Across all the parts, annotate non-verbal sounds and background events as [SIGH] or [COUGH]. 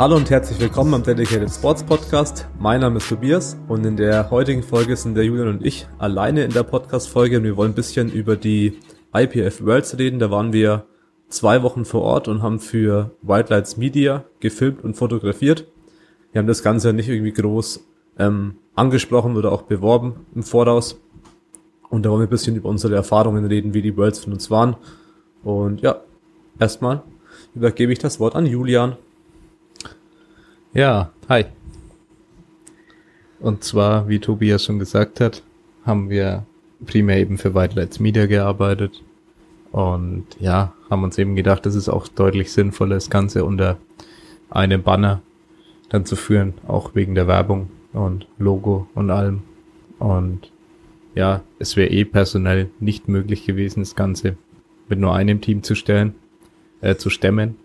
Hallo und herzlich willkommen am Dedicated Sports Podcast. Mein Name ist Tobias und in der heutigen Folge sind der Julian und ich alleine in der Podcast-Folge und wir wollen ein bisschen über die IPF Worlds reden. Da waren wir zwei Wochen vor Ort und haben für White Lights Media gefilmt und fotografiert. Wir haben das Ganze nicht irgendwie groß ähm, angesprochen oder auch beworben im Voraus. Und da wollen wir ein bisschen über unsere Erfahrungen reden, wie die Worlds von uns waren. Und ja, erstmal übergebe ich das Wort an Julian. Ja, hi. Und zwar, wie Tobias schon gesagt hat, haben wir primär eben für White Lights Media gearbeitet. Und ja, haben uns eben gedacht, es ist auch deutlich sinnvoller, das Ganze unter einem Banner dann zu führen, auch wegen der Werbung und Logo und allem. Und ja, es wäre eh personell nicht möglich gewesen, das Ganze mit nur einem Team zu stellen, äh, zu stemmen.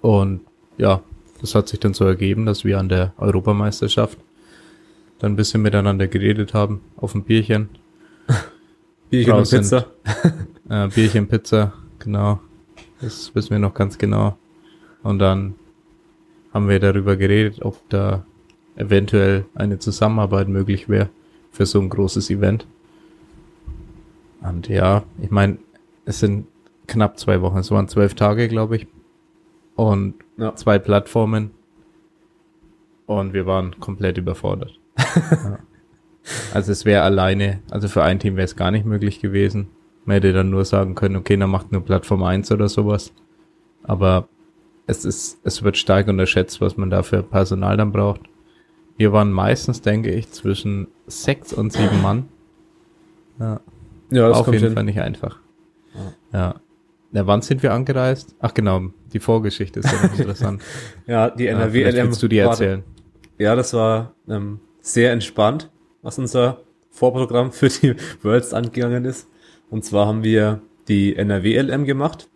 Und ja, das hat sich dann so ergeben, dass wir an der Europameisterschaft dann ein bisschen miteinander geredet haben, auf ein Bierchen. [LAUGHS] Bierchen und Pizza. [LAUGHS] äh, Bierchen, Pizza, genau. Das wissen wir noch ganz genau. Und dann haben wir darüber geredet, ob da eventuell eine Zusammenarbeit möglich wäre für so ein großes Event. Und ja, ich meine, es sind knapp zwei Wochen, es waren zwölf Tage, glaube ich und ja. zwei Plattformen und wir waren komplett überfordert. [LAUGHS] ja. Also es wäre alleine, also für ein Team wäre es gar nicht möglich gewesen. Man hätte dann nur sagen können, okay, dann macht nur Plattform 1 oder sowas. Aber es ist, es wird stark unterschätzt, was man da für Personal dann braucht. Wir waren meistens, denke ich, zwischen sechs und sieben Mann. Ja, ja das auf jeden hin. Fall nicht einfach. Ja. ja. Na, wann sind wir angereist? Ach genau, die Vorgeschichte ist ja interessant. [LAUGHS] ja, die NRW ja, LM. Willst du die erzählen? ja, das war ähm, sehr entspannt, was unser Vorprogramm für die [LAUGHS] Worlds angegangen ist. Und zwar haben wir die NRW LM gemacht.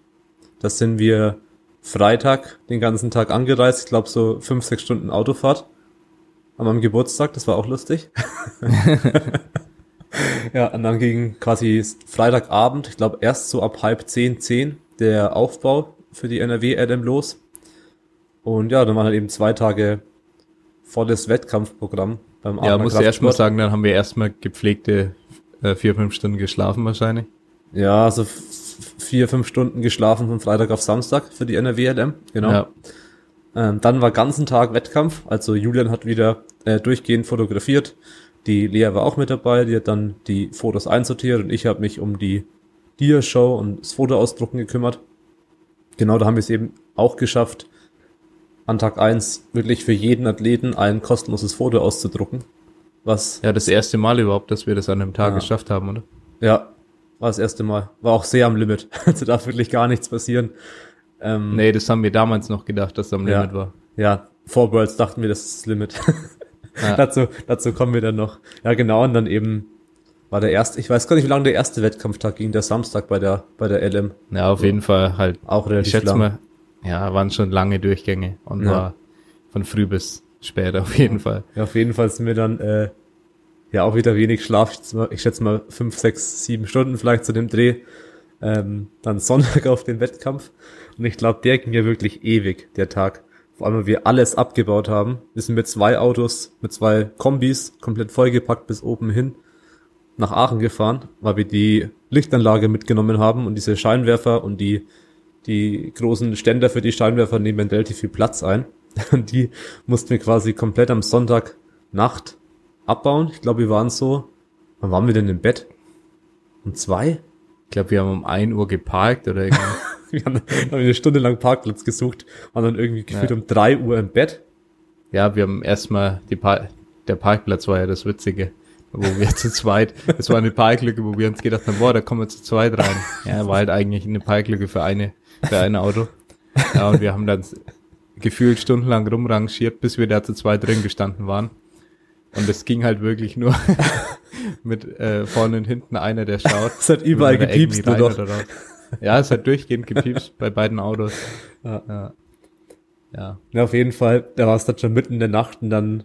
Das sind wir Freitag den ganzen Tag angereist. Ich glaube so fünf, sechs Stunden Autofahrt an meinem Geburtstag. Das war auch lustig. [LAUGHS] ja, und dann ging quasi Freitagabend, ich glaube erst so ab halb zehn, zehn, der Aufbau für die NRW LM los. Und ja, dann waren halt eben zwei Tage volles Wettkampfprogramm beim Abend. Ja, muss ich erst mal sagen, dann haben wir erstmal gepflegte äh, vier, fünf Stunden geschlafen wahrscheinlich. Ja, also vier, fünf Stunden geschlafen von Freitag auf Samstag für die NRW LM, genau. Ja. Ähm, dann war ganzen Tag Wettkampf, also Julian hat wieder äh, durchgehend fotografiert. Die Lea war auch mit dabei, die hat dann die Fotos einsortiert und ich habe mich um die Dia-Show und das Fotoausdrucken gekümmert. Genau, da haben wir es eben auch geschafft, an Tag eins wirklich für jeden Athleten ein kostenloses Foto auszudrucken. Was ja, das erste Mal überhaupt, dass wir das an einem Tag ja. geschafft haben, oder? Ja, war das erste Mal. War auch sehr am Limit. [LAUGHS] Also darf wirklich gar nichts passieren. Ähm, nee, das haben wir damals noch gedacht, dass es am Limit ja, war. Ja, vor Worlds dachten wir, das ist das Limit. Ja. [LAUGHS] dazu, dazu kommen wir dann noch. Ja, genau, und dann eben war der erste, ich weiß gar nicht, wie lange der erste Wettkampftag ging, der Samstag bei der, bei der LM. Ja, auf so. jeden Fall halt. Auch relativ ich schätze lang. mal, ja, waren schon lange Durchgänge und ja. war von früh bis spät auf jeden Fall. Ja, auf jeden Fall sind wir dann, äh, ja, auch wieder wenig Schlaf. Ich schätze mal fünf, sechs, sieben Stunden vielleicht zu dem Dreh. Ähm, dann Sonntag [LAUGHS] auf den Wettkampf. Und ich glaube, der ging ja wirklich ewig, der Tag vor allem weil wir alles abgebaut haben. Wir sind mit zwei Autos, mit zwei Kombis, komplett vollgepackt bis oben hin nach Aachen gefahren, weil wir die Lichtanlage mitgenommen haben und diese Scheinwerfer und die, die großen Ständer für die Scheinwerfer nehmen relativ viel Platz ein. [LAUGHS] Und die mussten wir quasi komplett am Sonntag Nacht abbauen. Ich glaube, wir waren so, wann waren wir denn im Bett? Um zwei? Ich glaube, wir haben um ein Uhr geparkt oder irgendwie. [LAUGHS] [LAUGHS] wir haben, haben eine Stunde lang Parkplatz gesucht, waren dann irgendwie gefühlt ja. um drei Uhr im Bett. Ja, wir haben erstmal die pa der Parkplatz war ja das Witzige, wo wir [LAUGHS] zu zweit, es war eine Parklücke, wo wir uns gedacht haben, boah, da kommen wir zu zweit rein. Ja, war halt eigentlich eine Parklücke für eine, für ein Auto. Ja, und wir haben dann gefühlt stundenlang rumrangiert, bis wir da zu zweit drin gestanden waren. Und es ging halt wirklich nur [LAUGHS] mit äh, vorne und hinten einer, der schaut. Es hat überall gepiepst, du doch. Ja, es hat durchgehend gepiepst bei beiden Autos. [LAUGHS] Ja. ja. Ja. ja, auf jeden Fall, da war es dann schon mitten in der Nacht und dann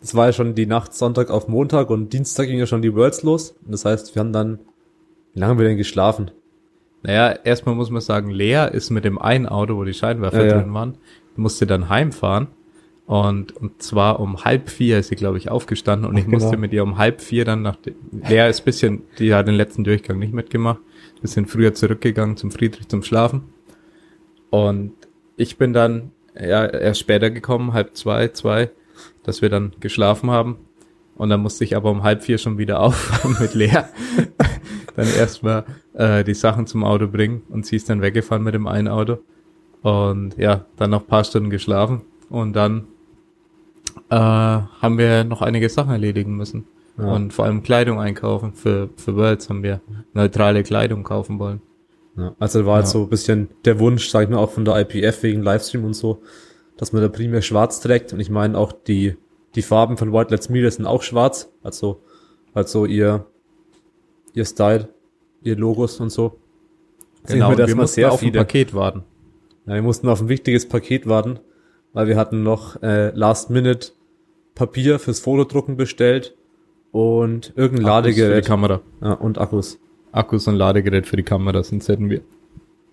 das war ja schon die Nacht Sonntag auf Montag und Dienstag ging ja schon die Worlds los. Und das heißt, wir haben dann, wie lange haben wir denn geschlafen? Naja, erstmal muss man sagen, Lea ist mit dem einen Auto, wo die Scheinwerfer Ja, drin waren, musste dann heimfahren. Und, und zwar um halb vier ist sie, glaube ich, aufgestanden und Ach, ich musste genau. mit ihr um halb vier dann nach, Lea ist bisschen, die hat den letzten Durchgang nicht mitgemacht, bisschen früher zurückgegangen zum Friedrich zum Schlafen. Und ich bin dann ja, erst später gekommen, halb zwei, zwei, dass wir dann geschlafen haben. Und dann musste ich aber um halb vier schon wieder [LAUGHS] aufwachen mit Lea. [LAUGHS] dann erstmal äh, die Sachen zum Auto bringen und sie ist dann weggefahren mit dem einen Auto. Und ja, dann noch paar Stunden geschlafen und dann äh, haben wir noch einige Sachen erledigen müssen. Ja. Und vor allem Kleidung einkaufen. Für, für Worlds haben wir neutrale Kleidung kaufen wollen. Ja, also war Ja. so ein bisschen der Wunsch, sag ich mal, auch von der IPF wegen Livestream und so, dass man da primär schwarz trägt. Und ich meine auch die, die Farben von White Let's Meet sind auch schwarz. Also, also ihr, ihr Style, ihr Logos und so. Genau, und wir mussten sehr auf ein viele. Paket warten. Ja, wir mussten auf ein wichtiges Paket warten, weil wir hatten noch äh, Last Minute Papier fürs Fotodrucken bestellt und irgendein Akkus für die Ladegerät Kamera. ja, und Akkus. Akkus und Ladegerät für die Kamera, sonst hätten wir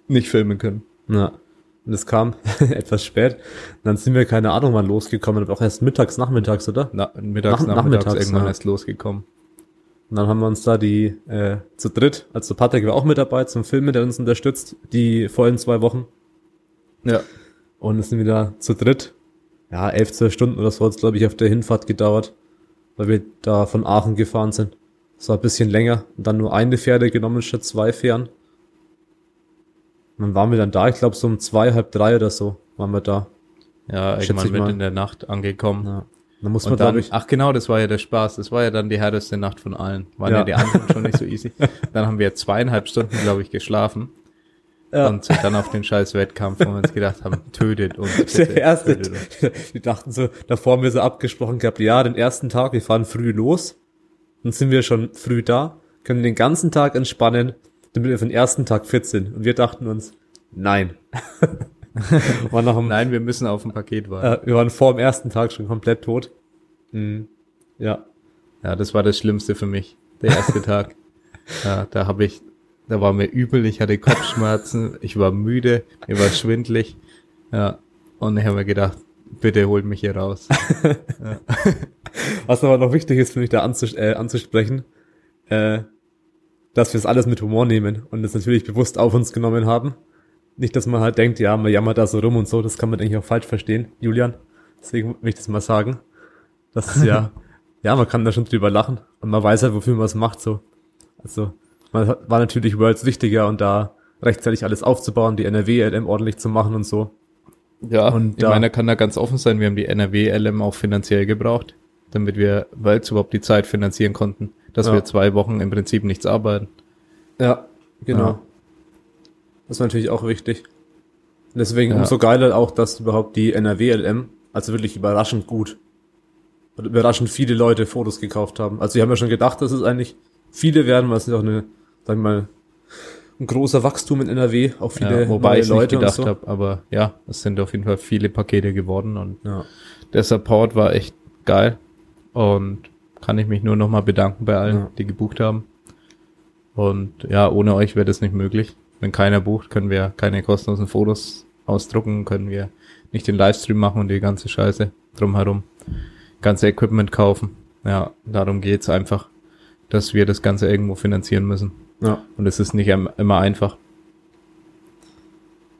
nicht filmen können. Ja. Und es kam [LAUGHS] etwas spät. Und dann sind wir, keine Ahnung, wann losgekommen, aber auch erst mittags, nachmittags, oder? Na, mittags, Nach- nachmittags, nachmittags, irgendwann ja. erst losgekommen. Und dann haben wir uns da die äh, zu dritt, also Patrick war auch mit dabei zum Filmen, der uns unterstützt, die vollen zwei Wochen. Ja. Und es sind wieder zu dritt. Ja, elf, zwölf Stunden oder so hat es, glaube ich, auf der Hinfahrt gedauert, weil wir da von Aachen gefahren sind. Das war ein bisschen länger. Und dann nur eine Fähre genommen statt zwei Fähren. Und dann waren wir dann da, ich glaube so um zwei, halb drei oder so waren wir da. Ja, irgendwann mal. in der Nacht angekommen. Ja. Dann muss man, dann, ich, ach genau, das war ja der Spaß. Das war ja dann die härteste Nacht von allen. Waren ja, Ja. die anderen schon nicht so [LAUGHS] easy. Dann haben wir zweieinhalb Stunden, glaube ich, geschlafen. Ja. Und sind dann auf den scheiß Wettkampf, wo wir uns gedacht haben, tötet uns. [LAUGHS] bitte, der erste, uns. [LAUGHS] die dachten so, davor haben wir so abgesprochen gehabt, ja, den ersten Tag, wir fahren früh los, dann sind wir schon früh da, können den ganzen Tag entspannen, damit wir für den ersten Tag fit sind. Und wir dachten uns, nein. [LAUGHS] dem, Nein, wir müssen auf ein Paket warten. äh, wir waren vor dem ersten Tag schon komplett tot. Mhm. Ja. Ja, das war das Schlimmste für mich, der erste Tag. Ja, da habe ich, da war mir übel, ich hatte Kopfschmerzen, ich war müde, mir war schwindlig. Ja, und ich habe mir gedacht, bitte holt mich hier raus. [LAUGHS] Was aber noch wichtig ist, finde ich, da anzus äh, anzusprechen, äh, dass wir es alles mit Humor nehmen und es natürlich bewusst auf uns genommen haben. Nicht, dass man halt denkt, ja, man jammert da so rum und so, das kann man eigentlich auch falsch verstehen, Julian. Deswegen will ich das mal sagen. Das ist ja, [LAUGHS] ja, man kann da schon drüber lachen und man weiß halt, wofür man es macht, so. Also, man war natürlich Worlds wichtiger und da rechtzeitig alles aufzubauen, die NRW-LM ordentlich zu machen und so. Ja, Und ich da- meine, kann da ganz offen sein, wir haben die NRW-LM auch finanziell gebraucht, damit wir, weil es überhaupt die Zeit finanzieren konnten, dass Ja. wir zwei Wochen im Prinzip nichts arbeiten. Ja, genau. Ja. Das ist natürlich auch wichtig. Deswegen Ja. umso geiler auch, dass überhaupt die NRW-LM, also wirklich überraschend gut, und überraschend viele Leute Fotos gekauft haben. Also wir haben ja schon gedacht, dass es eigentlich viele werden, weil es ist auch eine, sagen wir mal, ein großer Wachstum in NRW, auch viele ja, wobei ich nicht Leute gedacht und so. habe, aber ja, es sind auf jeden Fall viele Pakete geworden und Ja. der Support war echt geil und kann ich mich nur nochmal bedanken bei allen, Ja. die gebucht haben. Und ja, ohne euch wäre das nicht möglich. Wenn keiner bucht, können wir keine kostenlosen Fotos ausdrucken, können wir nicht den Livestream machen und die ganze Scheiße drumherum. Ganze Equipment kaufen. Ja, darum geht's einfach, dass wir das Ganze irgendwo finanzieren müssen. Ja, Und es ist nicht im- immer einfach.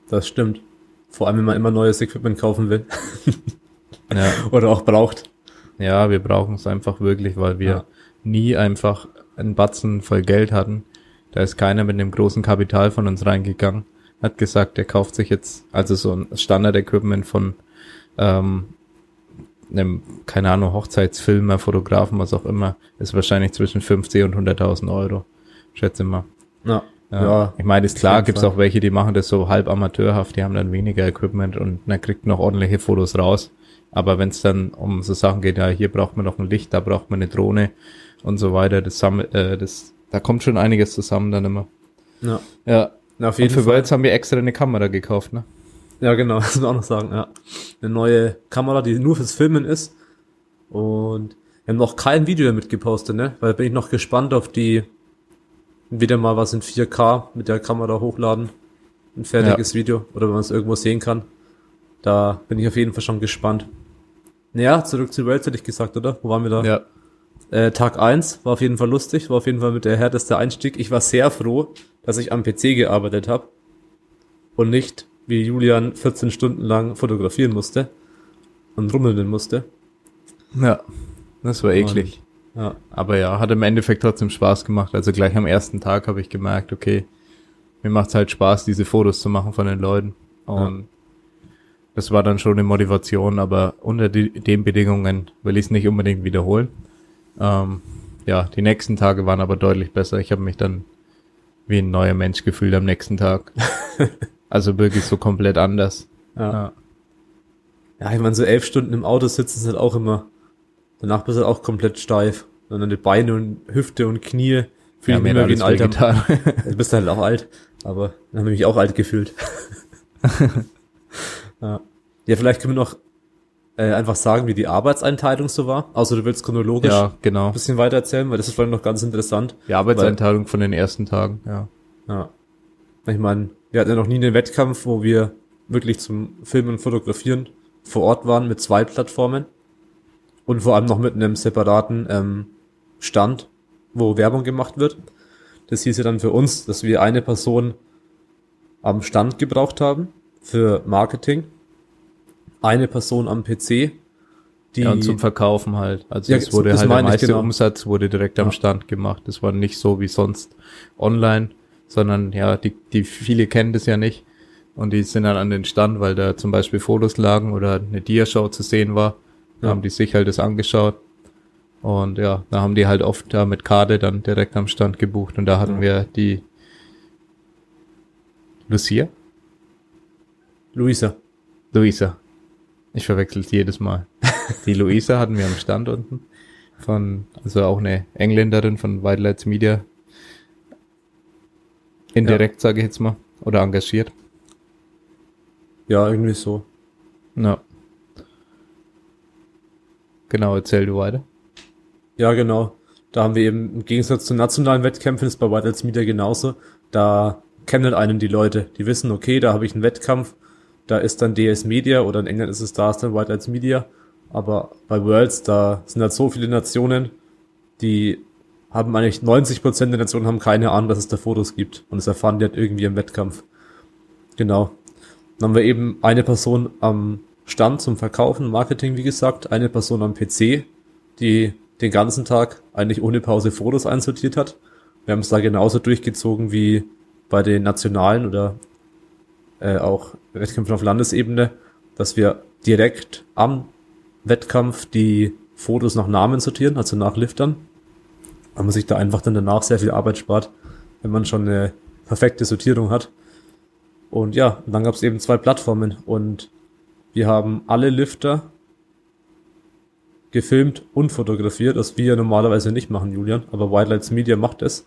das stimmt. Vor allem, wenn man immer neues Equipment kaufen will [LAUGHS] Ja. [LAUGHS] oder auch braucht. Ja, wir brauchen es einfach wirklich, weil wir Ja. nie einfach einen Batzen voll Geld hatten. Da ist keiner mit einem großen Kapital von uns reingegangen. Hat gesagt, er kauft sich jetzt also so ein Standard-Equipment von ähm, einem, keine Ahnung, Hochzeitsfilmer, Fotografen, was auch immer, ist wahrscheinlich zwischen 50 und 100.000 Euro. Schätze mal. Ja, Ja. ja, ich meine, ist klar, gibt's auch welche, die machen das so halb amateurhaft, die haben dann weniger Equipment und man kriegt noch ordentliche Fotos raus. Aber wenn es dann um so Sachen geht, ja, hier braucht man noch ein Licht, da braucht man eine Drohne und so weiter, das, äh, das da kommt schon einiges zusammen dann immer. ja. Ja. Na, auf Und jeden für Fall. Worlds haben wir extra eine Kamera gekauft, ne? Ja, genau, [LAUGHS] das muss man auch noch sagen, ja. Eine neue Kamera, die nur fürs Filmen ist Und wir haben noch kein Video damit gepostet, ne? Weil da bin ich noch gespannt auf die wieder mal was in 4K mit der Kamera hochladen. Ein fertiges ja. Video oder wenn man es irgendwo sehen kann. Da bin ich auf jeden Fall schon gespannt. Naja, zurück zu Worlds hätte ich gesagt, oder? Wo waren wir da? Ja. Äh, Tag eins war auf jeden Fall lustig, war auf jeden Fall mit der härteste Einstieg. Ich war sehr froh, dass ich am PC gearbeitet habe und nicht, wie Julian, 14 Stunden lang fotografieren musste und rummeln musste. Ja, das war eklig. Und, ja. Aber ja, hat im Endeffekt trotzdem Spaß gemacht. Also gleich am ersten Tag habe ich gemerkt, okay, mir macht's halt Spaß, diese Fotos zu machen von den Leuten. Und ja. das war dann schon eine Motivation, aber unter die, den Bedingungen will ich es nicht unbedingt wiederholen. Ähm, ja, die nächsten Tage waren aber deutlich besser. Ich habe mich dann wie ein neuer Mensch gefühlt am nächsten Tag. [LAUGHS] also wirklich so komplett anders. Ja. ja. Ja, ich meine, so elf Stunden im Auto sitzen ist halt auch immer, danach bist du auch komplett steif. Und dann die Beine und Hüfte und Knie fühlen ja, immer wie ein alter [LAUGHS] Du bist halt auch alt, aber dann habe ich mich auch alt gefühlt. [LAUGHS] ja. ja, vielleicht können wir noch äh, einfach sagen, wie die Arbeitseinteilung so war. Also du willst chronologisch ja, genau. ein bisschen weiter erzählen, weil das ist vielleicht noch ganz interessant. Die Arbeitseinteilung weil, von den ersten Tagen, ja. Ja. Ich meine, wir hatten ja noch nie einen Wettkampf, wo wir wirklich zum Filmen und Fotografieren vor Ort waren mit zwei Plattformen und vor allem noch mit einem separaten ähm, Stand, wo Werbung gemacht wird. Das hieß ja dann für uns, dass wir eine Person am Stand gebraucht haben für Marketing eine Person am PC, die ja, und zum Verkaufen halt. Also ja, es wurde halt der meiste genau. Umsatz wurde direkt am Stand gemacht. Das war nicht so wie sonst online, sondern ja, die, die viele kennen das ja nicht. Und die sind dann an den Stand, weil da zum Beispiel Fotos lagen oder eine Diashow zu sehen war. Da ja. haben die sich halt das angeschaut. Und ja, da haben die halt oft da mit Karte dann direkt am Stand gebucht. Und da hatten ja. wir die Lucia? Luisa. Luisa. Ich verwechsel es jedes Mal. [LAUGHS] Die Luisa hatten wir am Stand unten. Von, also auch eine Engländerin von White Lights Media. Indirekt, ja. sage ich jetzt mal. Oder engagiert. Ja, irgendwie so. Ja. Genau, erzähl du weiter. Ja, genau. Da haben wir eben im Gegensatz zu nationalen Wettkämpfen ist bei White Lights Media genauso. Da kennen einen die Leute. Die wissen, okay, da habe ich einen Wettkampf da ist dann DS Media oder in England ist es Stars dann White als Media. Aber bei Worlds, da sind halt so viele Nationen, die haben eigentlich 90 Prozent der Nationen haben keine Ahnung, dass es da Fotos gibt. Und das erfahren die halt irgendwie im Wettkampf. Genau. Dann haben wir eben eine Person am Stand zum Verkaufen, Marketing, wie gesagt, eine Person am PC, die den ganzen Tag eigentlich ohne Pause Fotos einsortiert hat. Wir haben es da genauso durchgezogen wie bei den nationalen oder äh, auch Wettkämpfen auf Landesebene, dass wir direkt am Wettkampf die Fotos nach Namen sortieren, also nach Liftern, weil man sich da einfach dann danach sehr viel Arbeit spart, wenn man schon eine perfekte Sortierung hat. Und ja, dann gab es eben zwei Plattformen und wir haben alle Lifter gefilmt und fotografiert, was wir normalerweise nicht machen, Julian, aber Wildlights Media macht es.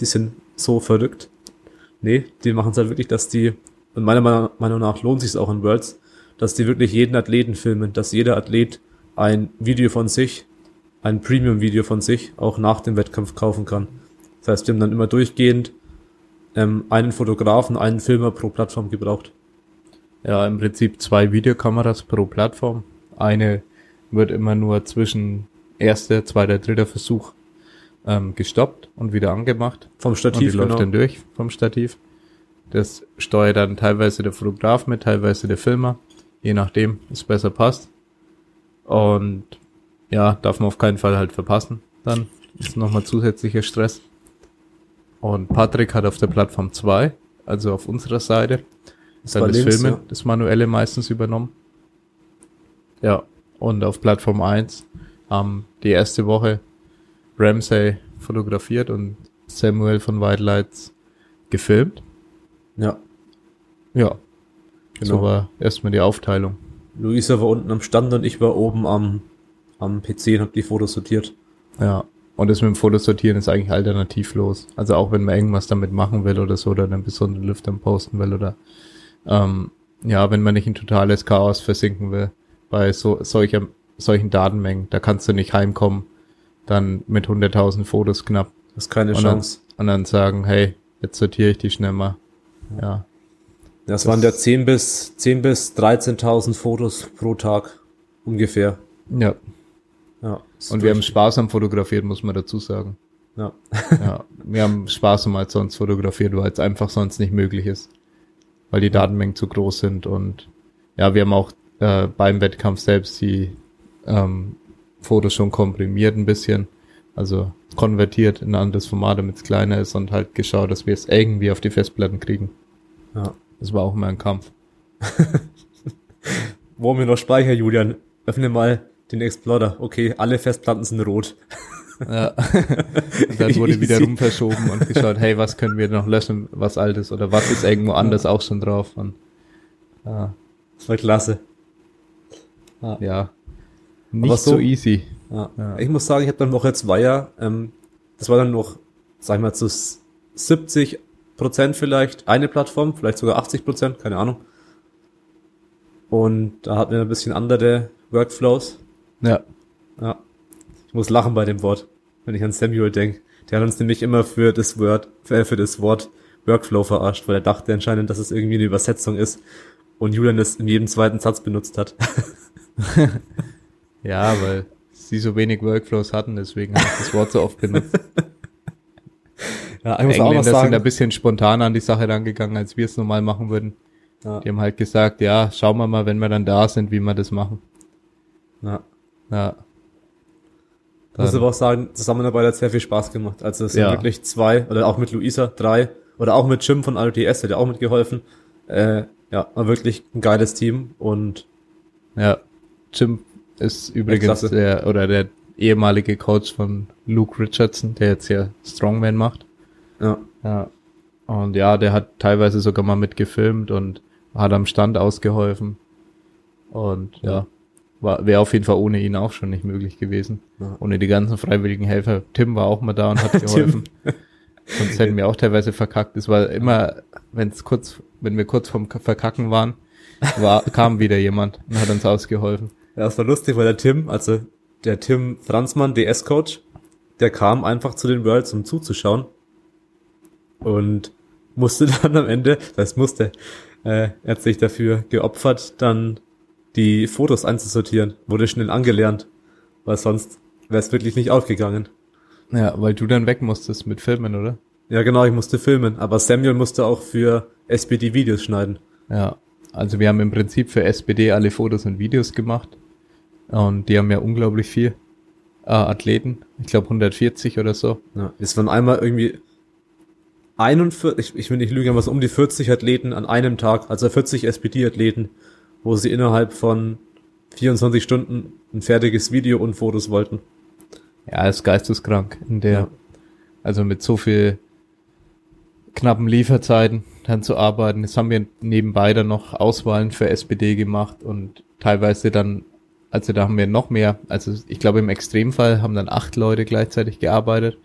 Die sind so verrückt. Nee, die machen es halt wirklich, dass die und meiner Meinung nach lohnt sich es auch in Worlds, dass die wirklich jeden Athleten filmen, dass jeder Athlet ein Video von sich, ein Premium-Video von sich auch nach dem Wettkampf kaufen kann. Das heißt, wir haben dann immer durchgehend ähm, einen Fotografen, einen Filmer pro Plattform gebraucht. Ja, im Prinzip zwei Videokameras pro Plattform. Eine wird immer nur zwischen erster, zweiter, dritter Versuch ähm, gestoppt und wieder angemacht. Vom Stativ, und die läuft genau. dann durch vom Stativ. Das steuert dann teilweise der Fotograf mit, teilweise der Filmer, je nachdem, es besser passt. Und ja, darf man auf keinen Fall halt verpassen. Dann ist nochmal zusätzlicher Stress. Und Patrick hat auf der Plattform 2, also auf unserer Seite, das dann das links, Filmen, ja. das Manuelle meistens übernommen. Ja, und auf Plattform 1 haben die erste Woche Ramsey fotografiert und Samuel von White Lights gefilmt. Ja. Ja. Genau. So war erstmal die Aufteilung. Luisa war unten am Stand und ich war oben am, am PC und hab die Fotos sortiert. Ja. Und das mit dem Fotosortieren ist eigentlich alternativlos. Also auch wenn man irgendwas damit machen will oder so, oder einen besonderen Lüfter posten will oder ähm, ja, wenn man nicht in totales Chaos versinken will bei so solcher solchen Datenmengen. Da kannst du nicht heimkommen, dann mit 100.000 Fotos knapp. Das ist keine und Chance. Dann, und dann sagen, hey, jetzt sortiere ich die schnell mal. Ja. Das, waren ja 10 bis, 10 bis 13.000 Fotos pro Tag ungefähr. Ja. Ja. Und wir haben Spaß am Fotografiert, muss man dazu sagen. Ja. Ja, wir haben Spaß um als sonst fotografiert, weil es einfach sonst nicht möglich ist. Weil die Datenmengen zu groß sind und ja, wir haben auch äh, beim Wettkampf selbst die ähm, Fotos schon komprimiert ein bisschen. Also konvertiert in ein anderes Format, damit es kleiner ist und halt geschaut, dass wir es irgendwie auf die Festplatten kriegen. ja. Das war auch immer ein Kampf. [LAUGHS] Wo haben wir noch Speicher, Julian? Öffne mal den Explorer. Okay, alle Festplatten sind rot. [LAUGHS] Ja. und dann wurde wieder rum verschoben und geschaut, hey, was können wir noch löschen, was altes oder was ist irgendwo anders auch schon drauf. Und, ja, Das war klasse. ja. Nicht so- so easy. Ja. Ja. Ich muss sagen, ich habe dann Woche Zweier, ähm, das war dann noch, sag ich mal, zu s- 70 Prozent vielleicht eine Plattform, vielleicht sogar 80 Prozent, keine Ahnung. Und da hatten wir ein bisschen andere Workflows. Ja. Ja. Ich muss lachen bei dem Wort, wenn ich an Samuel denke. Der hat uns nämlich immer für das Wort, für, für das Wort Workflow verarscht, weil er dachte anscheinend, dass es irgendwie eine Übersetzung ist und Julian es in jedem zweiten Satz benutzt hat. [LAUGHS] Ja, weil sie so wenig Workflows hatten, deswegen habe ich das Wort so oft benutzt. [LAUGHS] Ja, ich muss auch noch Engländer sind sagen, ein bisschen spontaner an die Sache rangegangen, als wir es normal machen würden. ja, Die haben halt gesagt, ja, schauen wir mal, wenn wir dann da sind, wie wir das machen. ja. Ja. Ich muss aber auch sagen, Zusammenarbeit hat sehr viel Spaß gemacht. Also es sind Ja. wirklich zwei, oder auch mit Luisa, drei, oder auch mit Jim von RTS, der hat auch mitgeholfen. Äh, ja, war wirklich ein geiles Team und ja. Jim ist übrigens klasse. der, oder der ehemalige Coach von Luke Richardson, der jetzt ja Strongman macht. ja, Ja. Und ja, der hat teilweise sogar mal mitgefilmt und hat am Stand ausgeholfen. Und ja, war wäre auf jeden Fall ohne ihn auch schon nicht möglich gewesen. Ja. Ohne die ganzen freiwilligen Helfer. Tim war auch mal da und hat [LAUGHS] geholfen. Sonst hätten wir auch teilweise verkackt. Es war immer, wenn es kurz, wenn wir kurz vorm Verkacken waren, war, [LAUGHS] kam wieder jemand und hat uns ausgeholfen. Ja, das war lustig, weil der Tim, also der Tim Franzmann, DS-Coach, der kam einfach zu den Worlds, um zuzuschauen. Und musste [LAUGHS] dann am Ende, das heißt musste, äh, er hat sich dafür geopfert, dann die Fotos einzusortieren. Wurde schnell angelernt, weil sonst wäre es wirklich nicht aufgegangen. Ja, weil du dann weg musstest mit Filmen, oder? Ja, genau, ich musste filmen, aber Samuel musste auch für SPD Videos schneiden. Ja, also wir haben im Prinzip für SPD alle Fotos und Videos gemacht. Und die haben ja unglaublich viel äh, Athleten. Ich glaube 140 oder so. Ja, es waren einmal irgendwie 41, ich, ich will nicht lügen, aber so um die 40 Athleten an einem Tag, also 40 SPD-Athleten, wo sie innerhalb von 24 Stunden ein fertiges Video und Fotos wollten. Ja, ist geisteskrank in der, Ja. also mit so viel knappen Lieferzeiten dann zu arbeiten. Jetzt haben wir nebenbei dann noch Auswahlen für SPD gemacht und teilweise dann, also da haben wir noch mehr, also ich glaube im Extremfall haben dann acht Leute gleichzeitig gearbeitet,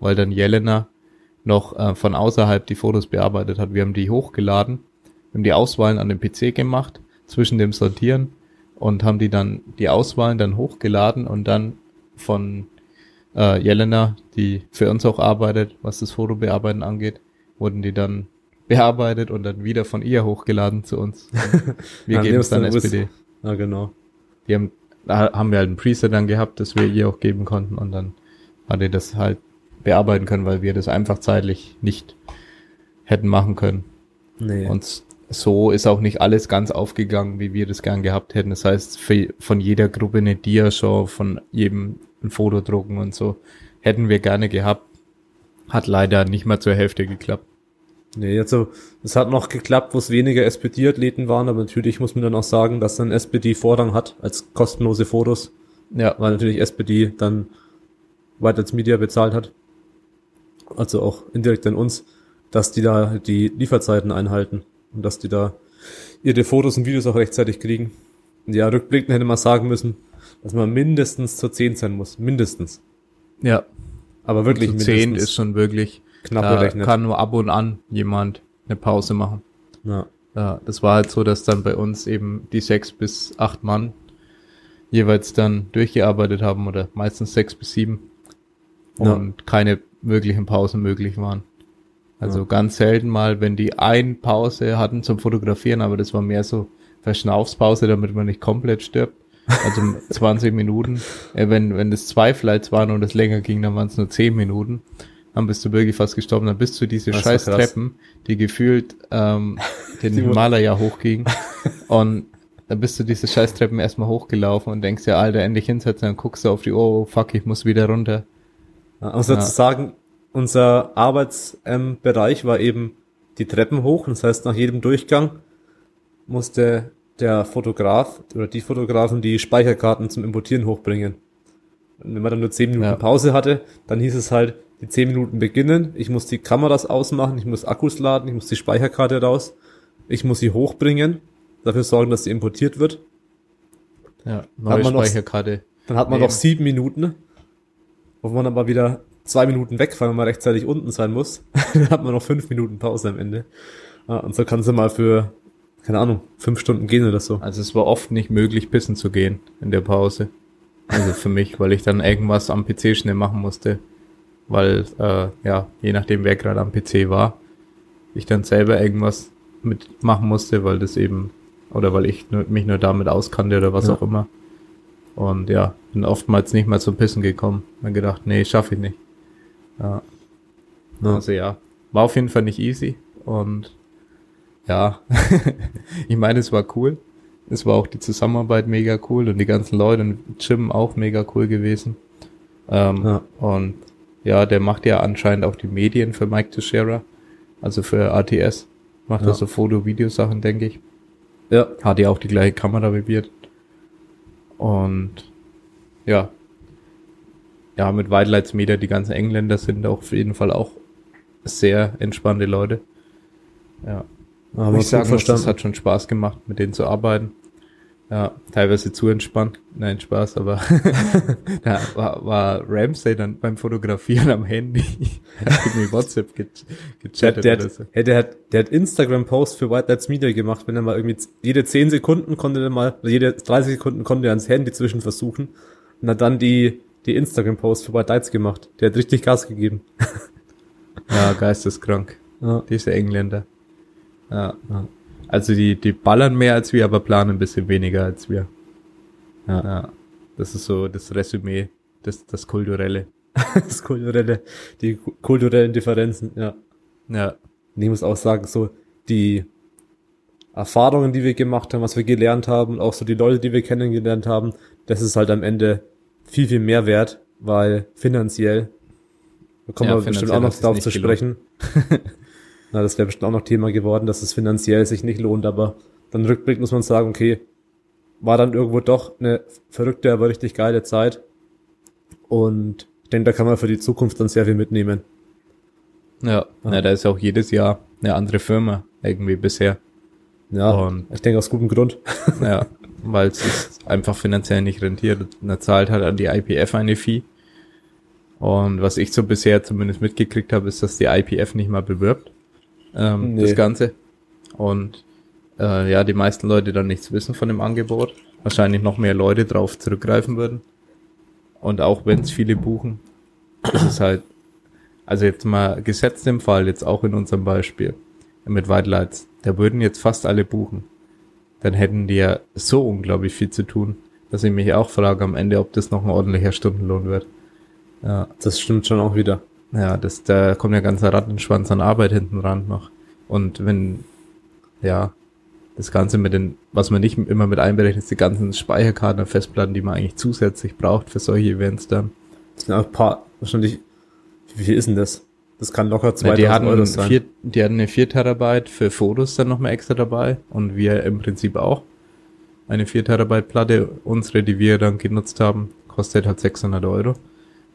weil dann Jelena noch äh, von außerhalb die Fotos bearbeitet hat. Wir haben die hochgeladen, wir haben die Auswahlen an dem PC gemacht, zwischen dem Sortieren und haben die dann, die Auswahlen dann hochgeladen und dann von äh, Jelena, die für uns auch arbeitet, was das Fotobearbeiten angeht, wurden die dann bearbeitet und dann wieder von ihr hochgeladen zu uns. [LAUGHS] Wir geben es dann SPD. Ja, genau. Die haben, da haben wir halt ein Preset dann gehabt, das wir ihr auch geben konnten und dann hat er das halt bearbeiten können, weil wir das einfach zeitlich nicht hätten machen können. Nee. Und so ist auch nicht alles ganz aufgegangen, wie wir das gern gehabt hätten. Das heißt, von jeder Gruppe eine Dia-Show, von jedem ein Foto drucken und so. Hätten wir gerne gehabt. Hat leider nicht mal zur Hälfte geklappt. Nee, also es hat noch geklappt, wo es weniger SPD-Athleten waren, aber natürlich muss man dann auch sagen, dass dann SPD Vorrang hat als kostenlose Fotos, Ja, weil natürlich SPD dann weiter als Media bezahlt hat. Also auch indirekt an uns, dass die da die Lieferzeiten einhalten und dass die da ihre Fotos und Videos auch rechtzeitig kriegen. Und ja, rückblickend hätte man sagen müssen, dass man mindestens zur 10 sein muss. Mindestens. ja. Aber wirklich Zu mindestens. 10 ist schon wirklich, knapp da gerechnet. kann nur ab und an jemand eine Pause machen. Ja. Ja, das war halt so, dass dann bei uns eben die sechs bis acht Mann jeweils dann durchgearbeitet haben oder meistens sechs bis sieben und ja. keine wirklichen Pausen möglich waren. Also ja. ganz selten mal, wenn die ein Pause hatten zum Fotografieren, aber das war mehr so Verschnaufspause, damit man nicht komplett stirbt. Also 20 [LAUGHS] Minuten. Äh, wenn, wenn es zwei Flights waren und es länger ging, dann waren es nur 10 Minuten. Dann bist du wirklich fast gestorben. Dann bist du diese das scheiß Treppen, die gefühlt ähm, [LAUGHS] den Himalaya hochgingen. [LAUGHS] Und dann bist du diese scheiß Treppen erstmal hochgelaufen und denkst ja, Alter, endlich hinsetzen. Dann guckst du auf die Uhr, oh fuck, ich muss wieder runter. Also ja. zu sagen, unser Arbeitsbereich war eben die Treppen hoch. Das heißt, nach jedem Durchgang musste der Fotograf oder die Fotografen die Speicherkarten zum Importieren hochbringen. Und wenn man dann nur 10 Minuten ja. Pause hatte, dann hieß es halt, die 10 Minuten beginnen, ich muss die Kameras ausmachen, ich muss Akkus laden, ich muss die Speicherkarte raus, ich muss sie hochbringen, dafür sorgen, dass sie importiert wird. Ja, neue dann Speicherkarte. Noch, dann hat man nehmen. noch sieben Minuten, wo man aber wieder zwei Minuten weg, weil man rechtzeitig unten sein muss. [LAUGHS] dann hat man noch fünf Minuten Pause am Ende. Und so kannst du mal für keine Ahnung, fünf Stunden gehen oder so. Also es war oft nicht möglich, pissen zu gehen in der Pause. Also für mich, weil ich dann irgendwas am PC schnell machen musste. Weil, äh, ja, je nachdem, wer gerade am PC war, ich dann selber irgendwas mitmachen musste, weil das eben, oder weil ich nur, mich nur damit auskannte oder was ja. auch immer. Und ja, bin oftmals nicht mal zum Pissen gekommen. Mir gedacht, nee, schaffe ich nicht. Ja. ja. Also ja, war auf jeden Fall nicht easy und ja, [LAUGHS] ich meine, es war cool. Es war auch die Zusammenarbeit mega cool und die ganzen Leute und Jim auch mega cool gewesen. Ähm, ja. Und ja, der macht ja anscheinend auch die Medien für Mike Teixeira, also für ATS. Macht ja. er so Foto-Videosachen, denke ich. Ja. Hat ja auch die gleiche Kamera wie wir. Und ja. Ja, mit Wildlights Media, die ganzen Engländer sind auf jeden Fall auch sehr entspannte Leute. Ja. Aber ich sagen muss, das hat schon Spaß gemacht, mit denen zu arbeiten. Ja, teilweise zu entspannt. Nein, Spaß, aber [LAUGHS] da war, war Ramsey dann beim Fotografieren am Handy. [LAUGHS] hat irgendwie WhatsApp ge gechattet der, der, so. Hey, der hat, der hat Instagram-Post für White Lights Media gemacht, wenn er mal irgendwie jede 10 Sekunden konnte er mal, oder jede 30 Sekunden konnte er ans Handy zwischen versuchen und hat dann die, die Instagram-Post für White Lights gemacht. Der hat richtig Gas gegeben. [LAUGHS] ja, geisteskrank. Ja. Diese Engländer. Ja, ja. Also die, die ballern mehr als wir, aber planen ein bisschen weniger als wir. Ja. ja. Das ist so das Resümee, das, das Kulturelle. [LAUGHS] das Kulturelle, die kulturellen Differenzen, ja. Ja. Und ich muss auch sagen, so die Erfahrungen, die wir gemacht haben, was wir gelernt haben, auch so die Leute, die wir kennengelernt haben, das ist halt am Ende viel, viel mehr wert, weil finanziell, da kommen ja, wir bestimmt auch noch darauf zu sprechen. [LAUGHS] Na, das wäre bestimmt auch noch Thema geworden, dass es finanziell sich nicht lohnt, aber dann rückblickend muss man sagen, okay, war dann irgendwo doch eine verrückte, aber richtig geile Zeit. Und ich denke, da kann man für die Zukunft dann sehr viel mitnehmen. Ja, ja. ja da ist auch jedes Jahr eine andere Firma irgendwie bisher. Ja, und ich denke aus gutem Grund. ja, [LAUGHS] weil es sich einfach finanziell nicht rentiert. Man zahlt halt an die IPF eine Fee. Und was ich so bisher zumindest mitgekriegt habe, ist, dass die IPF nicht mal bewirbt ähm, nee. das Ganze. Und äh, ja, die meisten Leute dann nichts wissen von dem Angebot. Wahrscheinlich noch mehr Leute drauf zurückgreifen würden. Und auch wenn es viele buchen, ist es halt, also jetzt mal gesetzt im Fall, jetzt auch in unserem Beispiel mit White Lights, da würden jetzt fast alle buchen. Dann hätten die ja so unglaublich viel zu tun, dass ich mich auch frage am Ende, ob das noch ein ordentlicher Stundenlohn wird. Ja. Das stimmt schon auch wieder. Ja, das, da kommt ja ganzer Rattenschwanz an Arbeit hinten ran noch. Und wenn, ja, das Ganze mit den, was man nicht immer mit einberechnet, ist die ganzen Speicherkarten und Festplatten, die man eigentlich zusätzlich braucht für solche Events dann. Das sind auch ein paar, wahrscheinlich, wie viel ist denn das? Das kann locker 2000 ja, die hatten Euro sein. Vier, die hatten eine 4 Terabyte für Fotos dann nochmal extra dabei und wir im Prinzip auch. Eine 4 Terabyte Platte, unsere, die wir dann genutzt haben, kostet halt 600 Euro.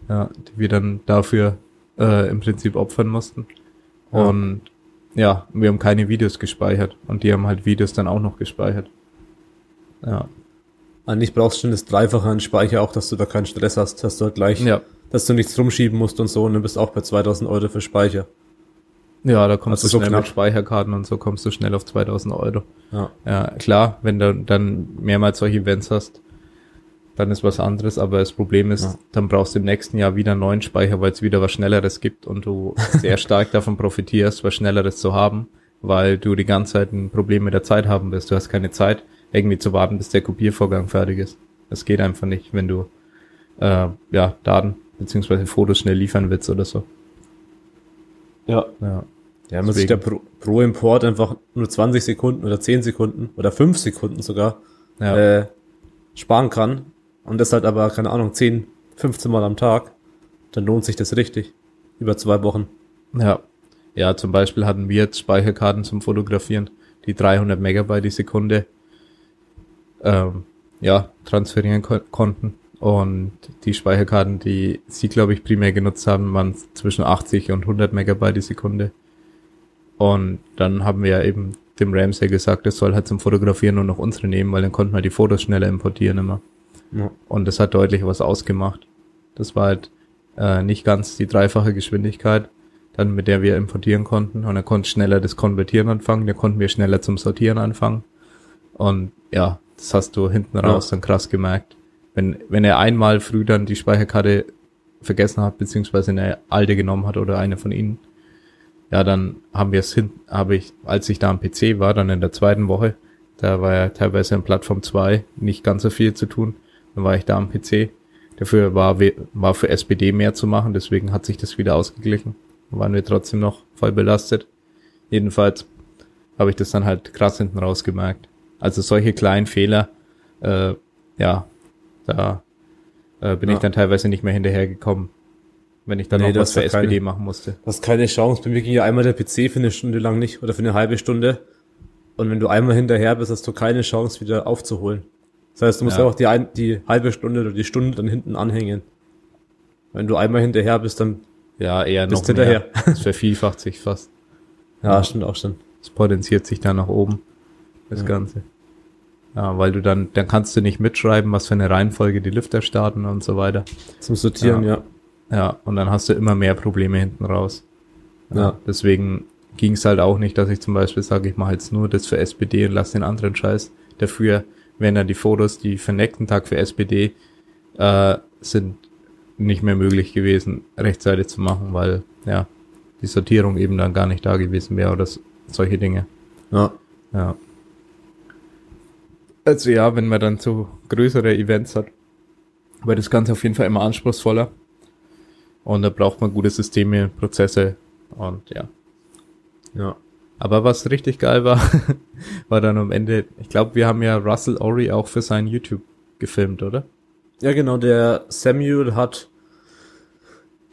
Ja, die wir dann dafür äh, im Prinzip opfern mussten. Ja. Und ja, wir haben keine Videos gespeichert und die haben halt Videos dann auch noch gespeichert. Ja. Eigentlich brauchst du schon das Dreifache an Speicher, auch dass du da keinen Stress hast, dass du halt gleich, ja. Dass du nichts rumschieben musst und so und du bist auch bei 2000 Euro für Speicher. Ja, da kommst also du schnell so mit Speicherkarten und so kommst du schnell auf 2000 Euro. Ja. ja, klar, wenn du dann mehrmals solche Events hast, dann ist was anderes, aber das Problem ist, Ja. dann brauchst du im nächsten Jahr wieder einen neuen Speicher, weil es wieder was Schnelleres gibt und du [LAUGHS] sehr stark davon profitierst, was Schnelleres zu haben, weil du die ganze Zeit ein Problem mit der Zeit haben wirst. Du hast keine Zeit, irgendwie zu warten, bis der Kopiervorgang fertig ist. Das geht einfach nicht, wenn du äh, ja Daten beziehungsweise Fotos schnell liefern willst oder so. Ja. Ja. Ja, man sich der Deswegen. pro, pro Import einfach nur 20 Sekunden oder 10 Sekunden oder 5 Sekunden sogar Ja. äh, sparen kann und das halt aber, keine Ahnung, 10, 15 Mal am Tag, dann lohnt sich das richtig. Über zwei Wochen. Ja. Ja, zum Beispiel hatten wir jetzt Speicherkarten zum Fotografieren, die 300 Megabyte die Sekunde ähm, ja, transferieren ko konnten. Und die Speicherkarten, die sie, glaube ich, primär genutzt haben, waren zwischen 80 und 100 Megabyte die Sekunde. Und dann haben wir ja eben dem Ramsey gesagt, es soll halt zum Fotografieren nur noch unsere nehmen, weil dann konnten wir die Fotos schneller importieren immer. Ja. Und das hat deutlich was ausgemacht. Das war halt äh, nicht ganz die dreifache Geschwindigkeit, dann mit der wir importieren konnten. Und dann konnte schneller das Konvertieren anfangen, dann konnten wir schneller zum Sortieren anfangen. Und ja, das hast du hinten Ja. raus dann krass gemerkt. Wenn, wenn er einmal früh dann die Speicherkarte vergessen hat, beziehungsweise eine alte genommen hat oder eine von ihnen, ja, dann haben wir es hin, habe ich, als ich da am PC war, dann in der zweiten Woche, da war ja teilweise in Plattform 2 nicht ganz so viel zu tun, dann war ich da am PC. Dafür war, war für SPD mehr zu machen, deswegen hat sich das wieder ausgeglichen. Dann waren wir trotzdem noch voll belastet. Jedenfalls habe ich das dann halt krass hinten raus gemerkt. Also solche kleinen Fehler, äh, ja, da äh, bin Ja. ich dann teilweise nicht mehr hinterhergekommen, wenn ich dann Nee, noch das was für war keine- SPD machen musste. Du hast keine Chance. Bei mir ging ja einmal der PC für eine Stunde lang nicht oder für eine halbe Stunde. Und wenn du einmal hinterher bist, hast du keine Chance, wieder aufzuholen. Das heißt, du musst Ja. auch die, ein, die halbe Stunde oder die Stunde dann hinten anhängen. Wenn du einmal hinterher bist, dann, Ja, eher noch Bist hinterher. mehr. Es vervielfacht sich fast. ja, Ja. stimmt auch schon. Es potenziert sich dann nach oben, das Ja. Ganze. Ja, weil du dann, dann kannst du nicht mitschreiben, was für eine Reihenfolge die Lüfter starten und so weiter. Zum Sortieren, ja. Ja, und dann hast du immer mehr Probleme hinten raus. Ja. Deswegen ging es halt auch nicht, dass ich zum Beispiel sage, ich mache jetzt nur das für SPD und lasse den anderen Scheiß. Dafür wären dann die Fotos, die für den nächsten Tag für SPD äh, sind, nicht mehr möglich gewesen, rechtzeitig zu machen, weil ja die Sortierung eben dann gar nicht da gewesen wäre oder solche Dinge. Ja. Ja. Also ja, wenn man dann so größere Events hat, wird das Ganze auf jeden Fall immer anspruchsvoller. Und da braucht man gute Systeme, Prozesse und ja. Ja. Aber was richtig geil war, [LAUGHS] war dann am Ende, ich glaube, wir haben ja Russell Ori auch für sein YouTube gefilmt, oder? Ja, genau, der Samuel hat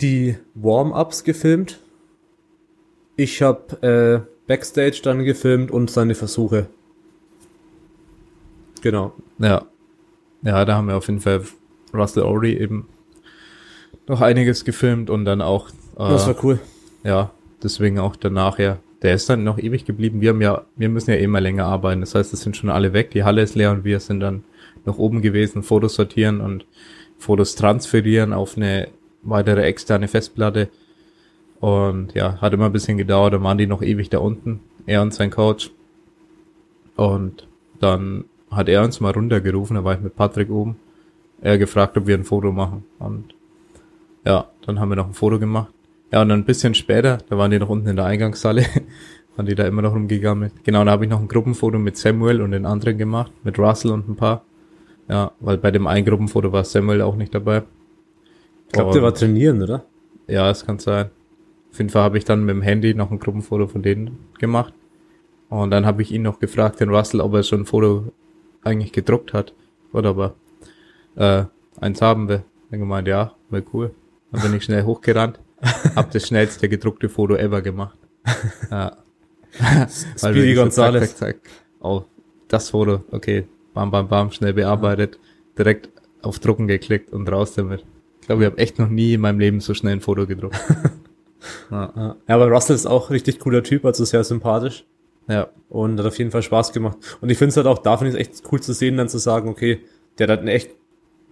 die Warm-Ups gefilmt. Ich habe äh, Backstage dann gefilmt und seine Versuche. Genau. Ja. Ja, da haben wir auf jeden Fall Russell Ori eben noch einiges gefilmt und dann auch, äh, Das war cool. ja, deswegen auch danach ja. Der ist dann noch ewig geblieben. Wir haben ja, wir müssen ja immer länger arbeiten. Das heißt, es sind schon alle weg. Die Halle ist leer und wir sind dann noch oben gewesen, Fotos sortieren und Fotos transferieren auf eine weitere externe Festplatte. Und ja, hat immer ein bisschen gedauert. Dann waren die noch ewig da unten. Er und sein Coach. Und dann hat er uns mal runtergerufen. Da war ich mit Patrick oben. Er gefragt, ob wir ein Foto machen. Und ja, dann haben wir noch ein Foto gemacht. Ja, und dann ein bisschen später, da waren die noch unten in der Eingangshalle, [LAUGHS] waren die da immer noch rumgegangen. Genau, da habe ich noch ein Gruppenfoto mit Samuel und den anderen gemacht, mit Russell und ein paar. Ja, weil bei dem einen Gruppenfoto war Samuel auch nicht dabei. Ich glaube, der war trainieren, oder? ja, es kann sein. Auf jeden Fall habe ich dann mit dem Handy noch ein Gruppenfoto von denen gemacht. Und dann habe ich ihn noch gefragt, den Russell, ob er schon ein Foto eigentlich gedruckt hat. Oder ob er äh, eins haben will. Dann gemeint, ja, wäre cool. Dann bin ich schnell hochgerannt, [LAUGHS] hab das schnellste gedruckte Foto ever gemacht. [LAUGHS] Ja. Speedy so Gonzales. Zack, zack, zack. Oh, das Foto, okay. Bam, bam, bam, schnell bearbeitet. Direkt auf Drucken geklickt und raus damit. Ich glaube, ich habe echt noch nie in meinem Leben so schnell ein Foto gedruckt. ja. [LAUGHS] Ja. ja, aber Russell ist auch richtig cooler Typ, also sehr sympathisch. Ja, Und hat auf jeden Fall Spaß gemacht. Und ich finde es halt auch, da finde ich es echt cool zu sehen, dann zu sagen, okay, der hat eine echt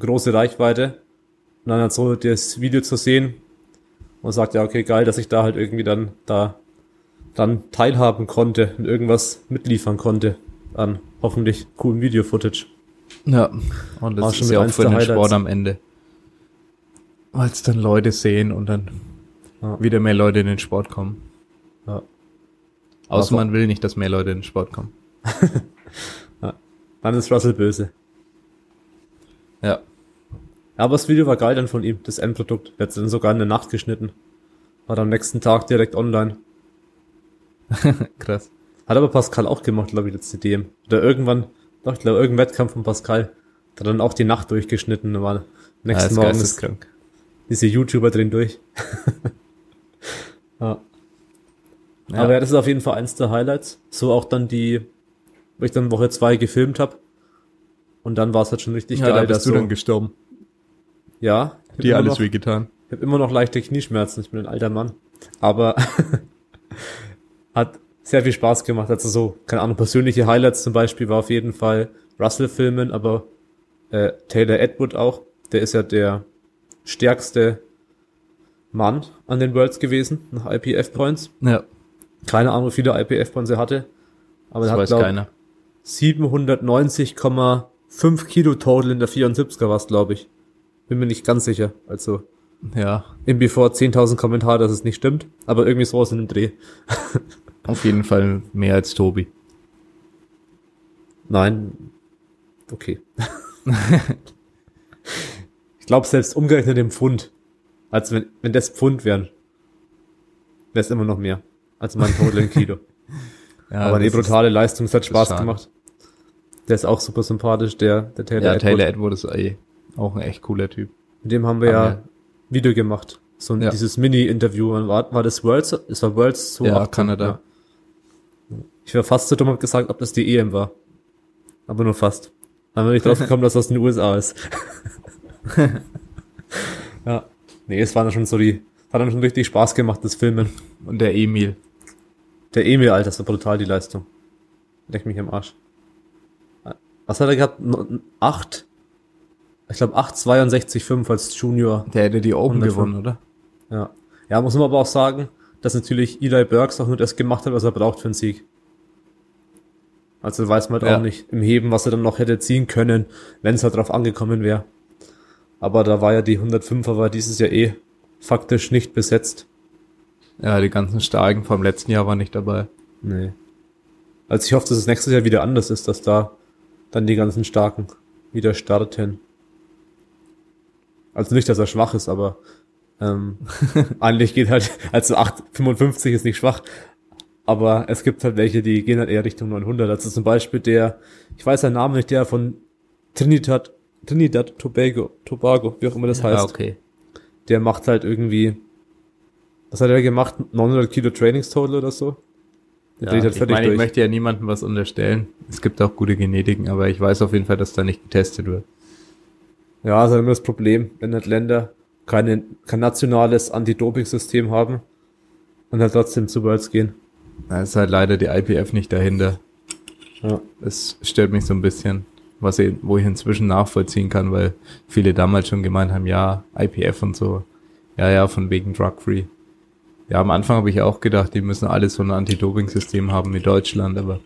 große Reichweite. Und dann halt so das Video zu sehen und sagt, ja, okay, geil, dass ich da halt irgendwie dann da dann teilhaben konnte und irgendwas mitliefern konnte an hoffentlich coolem Video-Footage. Ja, und das schon ist ja auch für den Highlights. Sport am Ende. Weil es dann Leute sehen und dann Ja. wieder mehr Leute in den Sport kommen. Ja. Außer man will nicht, dass mehr Leute in den Sport kommen. [LAUGHS] Dann ist Russell böse. Ja. Aber das Video war geil dann von ihm, das Endprodukt. Er hat dann sogar in der Nacht geschnitten. War dann am nächsten Tag direkt online. [LAUGHS] Krass. Hat aber Pascal auch gemacht, glaube ich, letzte DM. Oder irgendwann, doch, ich glaube, irgendein Wettkampf von Pascal. Hat dann auch die Nacht durchgeschnitten. War Ja, nächsten ist Morgen ist geisteskrank. diese YouTuber drin durch. [LAUGHS] ja. Ja. Aber ja, das ist auf jeden Fall eins der Highlights. So auch dann die, wo ich dann Woche zwei gefilmt habe. Und dann war es halt schon richtig ja, geil. da bist dass du so, dann gestorben. ja, Dir alles noch, wehgetan. Ich habe immer noch leichte Knieschmerzen, ich bin ein alter Mann. Aber [LAUGHS] hat sehr viel Spaß gemacht. Also so, keine Ahnung, persönliche Highlights zum Beispiel war auf jeden Fall Russell filmen, aber äh, Taylor Edward auch. Der ist ja der stärkste Mann an den Worlds gewesen, nach IPF Points. Ja, Keine Ahnung, wie viele IPF Points er hatte. Aber das er hat, weiß glaub, keiner. 790,5 Kilo Total in der 74er was, glaube ich. Bin mir nicht ganz sicher. Also Ja, im Before 10.000 Kommentare, dass es nicht stimmt, aber irgendwie sowas in dem Dreh. [LAUGHS] auf jeden Fall mehr als Tobi. Nein, okay. [LAUGHS] ich glaube selbst umgerechnet im Pfund, als wenn, wenn das Pfund wären, wäre es immer noch mehr als mein Total in Kilo. [LAUGHS] Ja, aber ist- brutale Leistung, es hat Spaß schade. gemacht. Der ist auch super sympathisch, der, der Taylor Ja, Edward. Taylor Edward ist eh auch ein echt cooler Typ. Mit dem haben wir Haben ja Video gemacht. So ein, Ja. dieses Mini-Interview. War, war das Worlds? Es war Worlds 2018. Ja, Kanada. Ja. Ich wäre fast so dumm und gesagt, ob das die EM war. Aber nur fast. Dann bin ich drauf [LAUGHS] gekommen, dass das in den USA ist. [LAUGHS] ja. Nee, es war dann schon so die, hat dann schon richtig Spaß gemacht, das Filmen. Und der Emil. Der Emil, Alter, das war brutal, die Leistung. Leck mich am Arsch. Was hat er gehabt? Acht? Ich glaube 8,62,5 als Junior. Der hätte die Open 105. gewonnen, oder? Ja. Ja, muss man aber auch sagen, dass natürlich Eli Burks auch nur das gemacht hat, was er braucht für einen Sieg. Also weiß man halt Ja. auch nicht im Heben, was er dann noch hätte ziehen können, wenn es halt drauf angekommen wäre. Aber da war ja die 105er war dieses Jahr eh faktisch nicht besetzt. Ja, die ganzen Starken vom letzten Jahr waren nicht dabei. Nee. Also ich hoffe, dass es nächstes Jahr wieder anders ist, dass da dann die ganzen Starken wieder starten. Also nicht, dass er schwach ist, aber ähm, [LAUGHS] eigentlich geht halt, also 855 ist nicht schwach, aber es gibt halt welche, die gehen halt eher Richtung 900. Also zum Beispiel der, ich weiß seinen Namen nicht, der von Trinidad, Trinidad Tobago, Tobago, wie auch immer das heißt. Ja, okay. Der macht halt irgendwie, was hat er gemacht? 900 Kilo Trainingstotal oder so? Ja, halt ich meine, ich möchte ja niemandem was unterstellen. Es gibt auch gute Genetiken, aber ich weiß auf jeden Fall, dass da nicht getestet wird. Ja, das ist halt immer das Problem, wenn halt Länder keine, kein nationales Anti-Doping-System haben und halt trotzdem zu Worlds gehen. Da ist halt leider die IPF nicht dahinter. Ja. Das stört mich so ein bisschen, was ich, wo ich inzwischen nachvollziehen kann, weil viele damals schon gemeint haben, ja, IPF und so. Ja, ja, von wegen Drug-Free. Ja, am Anfang habe ich auch gedacht, die müssen alle so ein Anti-Doping-System haben wie Deutschland, aber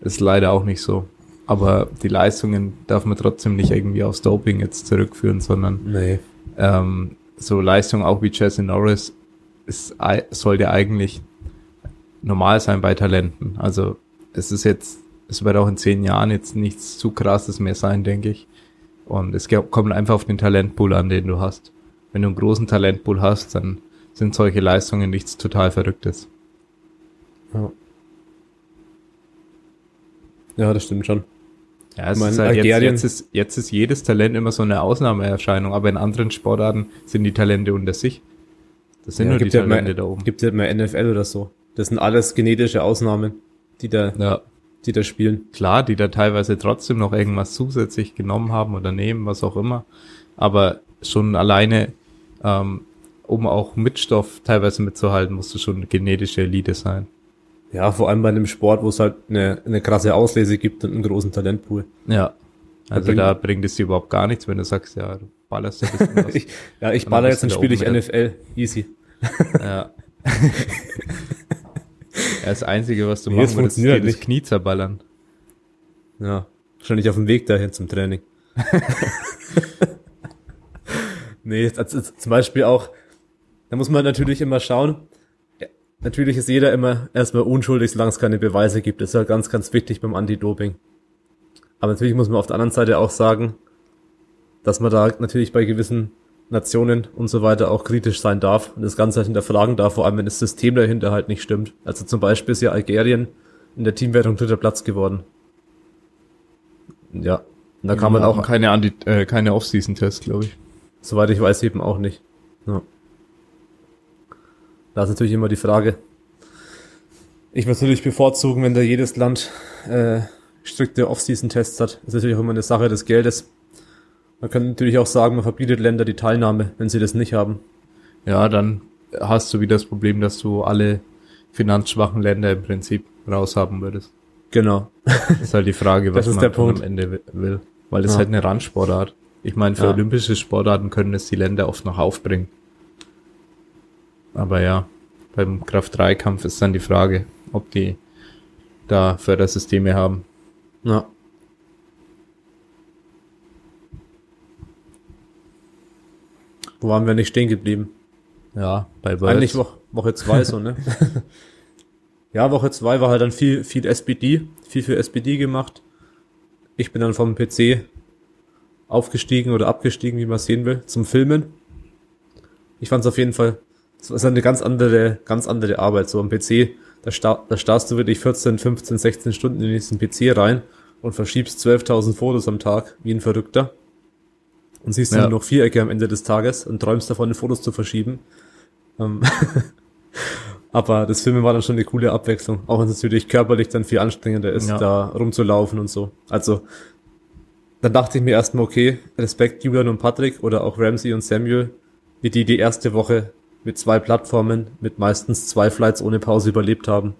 ist leider auch nicht so. Aber die Leistungen darf man trotzdem nicht irgendwie aufs Doping jetzt zurückführen, sondern Nee. ähm, so Leistung auch wie Jesse Norris ist, sollte eigentlich normal sein bei Talenten. Also es ist jetzt, es wird auch in zehn Jahren jetzt nichts zu krasses mehr sein, denke ich. Und es kommt einfach auf den Talentpool an, den du hast. Wenn du einen großen Talentpool hast, dann sind solche Leistungen nichts total Verrücktes. Ja. ja, das stimmt schon. Ja, es ist halt jetzt, jetzt, ist, jetzt ist jedes Talent immer so eine Ausnahmeerscheinung, aber in anderen Sportarten sind die Talente unter sich. Das sind Ja, nur die Talente mehr, da oben. Gibt ja mehr NFL oder so. Das sind alles genetische Ausnahmen, die da, Ja. die da spielen. klar, die da teilweise trotzdem noch irgendwas zusätzlich genommen haben oder nehmen, was auch immer. Aber schon alleine, ähm, um auch mit Stoff teilweise mitzuhalten, musst du schon eine genetische Elite sein. Ja, vor allem bei einem Sport, wo es halt eine, eine krasse Auslese gibt und einen großen Talentpool. Ja. Also da bringt es dir überhaupt gar nichts, wenn du sagst, ja, du ballerst ein bisschen [LAUGHS] was. Ich, ja, ich baller jetzt, dann spiele ich. NFL. Easy. ja. [LAUGHS] ja. Das Einzige, was du Nee, machen würdest, ist dir das nicht. Knie zerballern. Ja. Wahrscheinlich auf dem Weg dahin zum Training. [LAUGHS] nee, also zum Beispiel auch, da muss man natürlich immer schauen. Natürlich ist jeder immer erstmal unschuldig, solange es keine Beweise gibt. Das ist ja ganz, ganz wichtig beim Anti-Doping. Aber natürlich muss man auf der anderen Seite auch sagen, dass man da natürlich bei gewissen Nationen und so weiter auch kritisch sein darf und das Ganze halt hinterfragen darf, vor allem wenn das System dahinter halt nicht stimmt. Also zum Beispiel ist ja Algerien in der Teamwertung dritter Platz geworden. Ja. Und da kann man auch. Keine, Anti äh, keine Off-Season-Tests, glaube ich. Soweit ich weiß, eben auch nicht. Ja. Da ist natürlich immer die Frage. Ich würde natürlich bevorzugen, wenn da jedes Land äh, strikte Off-Season-Tests hat. Das ist natürlich auch immer eine Sache des Geldes. Man kann natürlich auch sagen, man verbietet Länder die Teilnahme, wenn sie das nicht haben. Ja, dann hast du wieder das Problem, dass du alle finanzschwachen Länder im Prinzip raushaben würdest. Genau. Das ist halt die Frage, [LAUGHS] was man am Ende will. Weil das ja. halt eine Randsportart. Ich meine, für ja. olympische Sportarten können es die Länder oft noch aufbringen. Aber ja, beim Kraft-3-Kampf ist dann die Frage, ob die da Fördersysteme haben. Ja. Wo waren wir nicht stehen geblieben? Ja, bei Worlds. Eigentlich Woche, Woche zwei so, ne? [LAUGHS] ja, Woche zwei war halt dann viel, viel SPD, viel für SPD gemacht. Ich bin dann vom PC aufgestiegen oder abgestiegen, wie man sehen will, zum Filmen. Ich fand es auf jeden Fall, es ist eine ganz andere, ganz andere Arbeit. So am PC, da, star da starrst du wirklich 14, 15, 16 Stunden in diesen PC rein und verschiebst 12.000 Fotos am Tag, wie ein Verrückter und siehst ja. nur noch Vierecke am Ende des Tages und träumst davon, Fotos zu verschieben. Ähm, [LAUGHS] aber das Filmen war dann schon eine coole Abwechslung, auch wenn es natürlich körperlich dann viel anstrengender ist, ja. da rumzulaufen und so. Also dann dachte ich mir erstmal, okay, Respekt Julian und Patrick oder auch Ramsey und Samuel, wie die die erste Woche mit zwei Plattformen, mit meistens zwei Flights ohne Pause überlebt haben.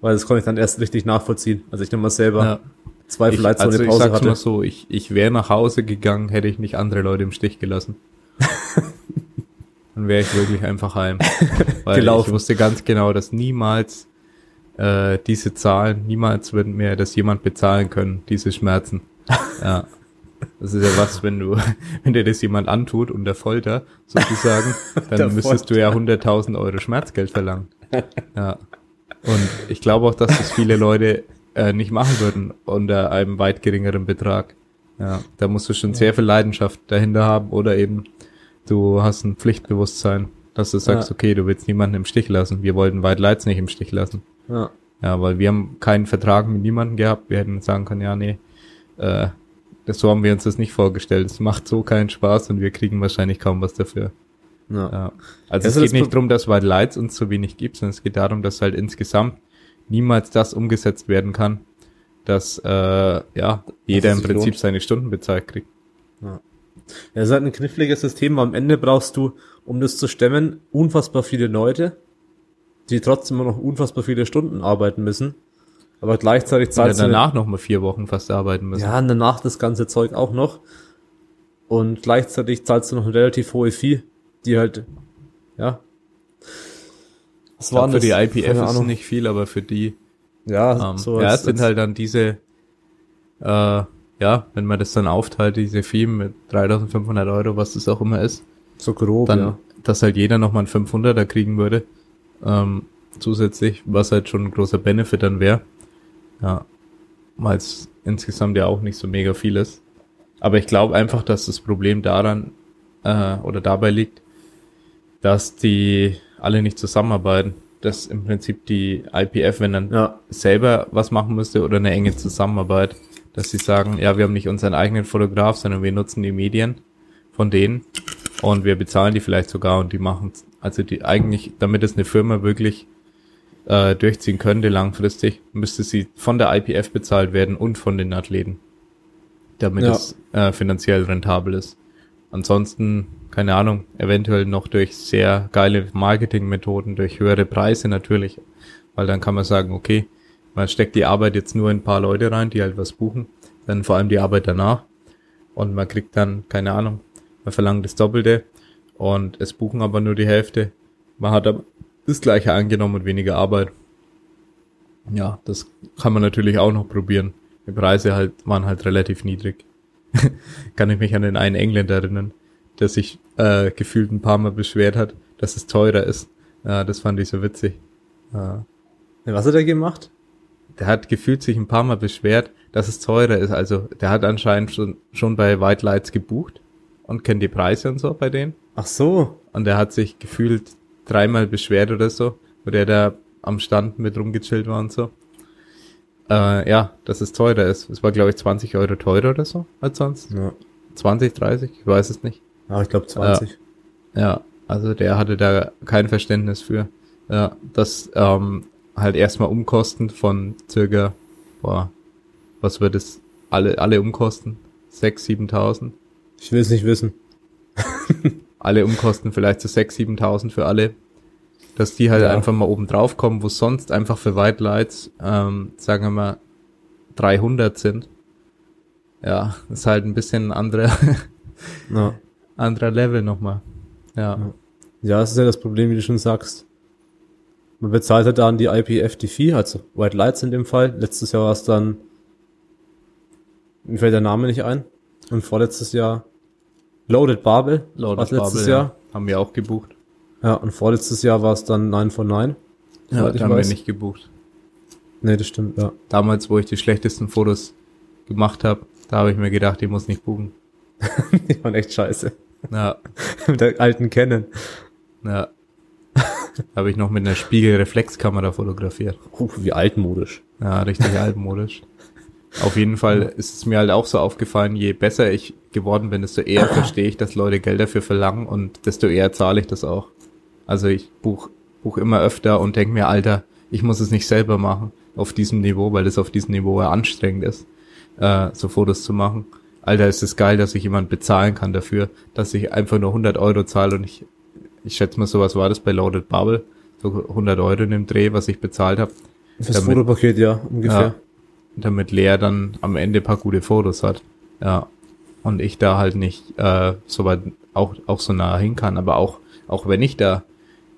Weil das konnte ich dann erst richtig nachvollziehen. Also ich nochmal selber ja zwei ich, Flights also ohne Pause ich sag's hatte. Mal so, ich, ich wäre nach Hause gegangen, hätte ich nicht andere Leute im Stich gelassen. [LAUGHS] Dann wäre ich wirklich einfach heim. [LAUGHS] Weil Gelaufen. ich wusste ganz genau, dass niemals äh, diese Zahlen, niemals wird mir das jemand bezahlen können, diese Schmerzen. [LAUGHS] Ja. Das ist ja was, wenn du, [LAUGHS] wenn dir das jemand antut unter Folter, sozusagen, [LAUGHS] dann müsstest Folter. du ja 100.000 Euro Schmerzgeld verlangen. [LAUGHS] Ja. Und ich glaube auch, dass das viele Leute äh, nicht machen würden unter einem weit geringeren Betrag. Ja, da musst du schon ja. sehr viel Leidenschaft dahinter haben oder eben du hast ein Pflichtbewusstsein, dass du sagst, ja. okay, du willst niemanden im Stich lassen. Wir wollten White Lights nicht im Stich lassen. Ja. Ja, weil wir haben keinen Vertrag mit niemandem gehabt. Wir hätten sagen können, ja, nee, äh, so haben wir uns das nicht vorgestellt. Es macht so keinen Spaß und wir kriegen wahrscheinlich kaum was dafür. Ja. ja. Also es geht nicht darum, dass White Lights uns so wenig gibt, sondern es geht darum, dass halt insgesamt niemals das umgesetzt werden kann, dass äh, ja jeder im Prinzip lohnt. seine Stunden bezahlt kriegt. Ja. Ja, es ist halt ein kniffliges System. Am Ende brauchst du, um das zu stemmen, unfassbar viele Leute, die trotzdem noch unfassbar viele Stunden arbeiten müssen. Aber gleichzeitig zahlst ja, danach noch mal vier Wochen fast arbeiten müssen. Ja, und danach das ganze Zeug auch noch. Und gleichzeitig zahlst du noch eine relativ hohe Fee, die halt, ja, was war für die IPF ist nicht viel, aber für die ja, ähm, so ja, es sind halt dann diese äh, ja, wenn man das dann aufteilt, diese Fee mit 3500 Euro, was das auch immer ist. So grob, dann, ja. Dass halt jeder nochmal einen 500er kriegen würde, ähm, zusätzlich, was halt schon ein großer Benefit dann wäre. Ja, weil es insgesamt ja auch nicht so mega viel ist. Aber ich glaube einfach, dass das Problem daran äh, oder dabei liegt, dass die alle nicht zusammenarbeiten. Dass im Prinzip die IPF, wenn dann ja. selber was machen müsste oder eine enge Zusammenarbeit, dass sie sagen, ja, wir haben nicht unseren eigenen Fotograf, sondern wir nutzen die Medien von denen und wir bezahlen die vielleicht sogar und die machen, also die eigentlich, damit es eine Firma wirklich äh, durchziehen könnte langfristig, müsste sie von der IPF bezahlt werden und von den Athleten, damit ja. es äh, finanziell rentabel ist. Ansonsten keine Ahnung, eventuell noch durch sehr geile Marketingmethoden, durch höhere Preise natürlich, weil dann kann man sagen, okay, man steckt die Arbeit jetzt nur in ein paar Leute rein, die halt was buchen, dann vor allem die Arbeit danach und man kriegt dann, keine Ahnung, man verlangt das Doppelte und es buchen aber nur die Hälfte. Man hat aber das gleiche angenommen und weniger Arbeit. Ja, das kann man natürlich auch noch probieren. Die Preise halt waren halt relativ niedrig. [LAUGHS] Kann ich mich an den einen Engländer erinnern, der sich äh, gefühlt ein paar Mal beschwert hat, dass es teurer ist. Ja, das fand ich so witzig. Ja. Was hat er gemacht? Der hat gefühlt sich ein paar Mal beschwert, dass es teurer ist. Also der hat anscheinend schon, schon bei White Lights gebucht und kennt die Preise und so bei denen. Ach so. Und er hat sich gefühlt dreimal beschwert oder so, wo der da am Stand mit rumgechillt war und so. Äh, ja, dass es teurer ist. Es war, glaube ich, 20 Euro teurer oder so als sonst. Ja. 20, 30, ich weiß es nicht. Ah, ich glaube 20. Ja, also der hatte da kein Verständnis für. Ja, das ähm, halt erstmal Umkosten von circa, boah, was wird es, alle, alle Umkosten? 6.000, 7.000? Ich will es nicht wissen. [LAUGHS] alle Umkosten vielleicht so 6.000, 7.000 für alle. Dass die halt Ja. einfach mal oben drauf kommen, wo sonst einfach für White Lights, ähm, sagen wir mal, 300 sind. Ja, ist halt ein bisschen ein anderer, Ja. [LAUGHS] anderer Level nochmal. Ja. Ja. das ist ja das Problem, wie du schon sagst. Man bezahlt halt dann die IPFD-Fee, also White Lights in dem Fall. Letztes Jahr war es dann, mir fällt der Name nicht ein. Und vorletztes Jahr Loaded Babel, Loaded war's letztes Jahr. Ja. Haben wir auch gebucht. Ja, und vorletztes Jahr war es dann 9 von 9. Ja, da haben wir nicht gebucht. Nee, das stimmt, ja. Damals, wo ich die schlechtesten Fotos gemacht habe, da habe ich mir gedacht, ich muss nicht buchen. [LAUGHS] Die waren echt scheiße. Ja, [LAUGHS] Mit der alten Canon. ja. habe ich noch mit einer Spiegelreflexkamera fotografiert. Uh, wie altmodisch. Ja, richtig [LAUGHS] altmodisch. Auf jeden Fall ist es mir halt auch so aufgefallen, je besser ich geworden bin, desto eher [CLEARS THROAT] verstehe ich, dass Leute Geld dafür verlangen und desto eher zahle ich das auch. Also ich buch, buch immer öfter und denke mir, Alter, ich muss es nicht selber machen auf diesem Niveau, weil das auf diesem Niveau ja anstrengend ist, äh, so Fotos zu machen. Alter, ist es geil, dass ich jemand bezahlen kann dafür, dass ich einfach nur 100 Euro zahle und ich, ich schätze mal, sowas war das bei Loaded Bubble, so 100 Euro in dem Dreh, was ich bezahlt habe Fürs Fotopaket, ja, ungefähr. ja, damit Lea dann am Ende paar gute Fotos hat. Ja. Und ich da halt nicht äh, so weit auch, auch so nah hin kann. Aber auch, auch wenn ich da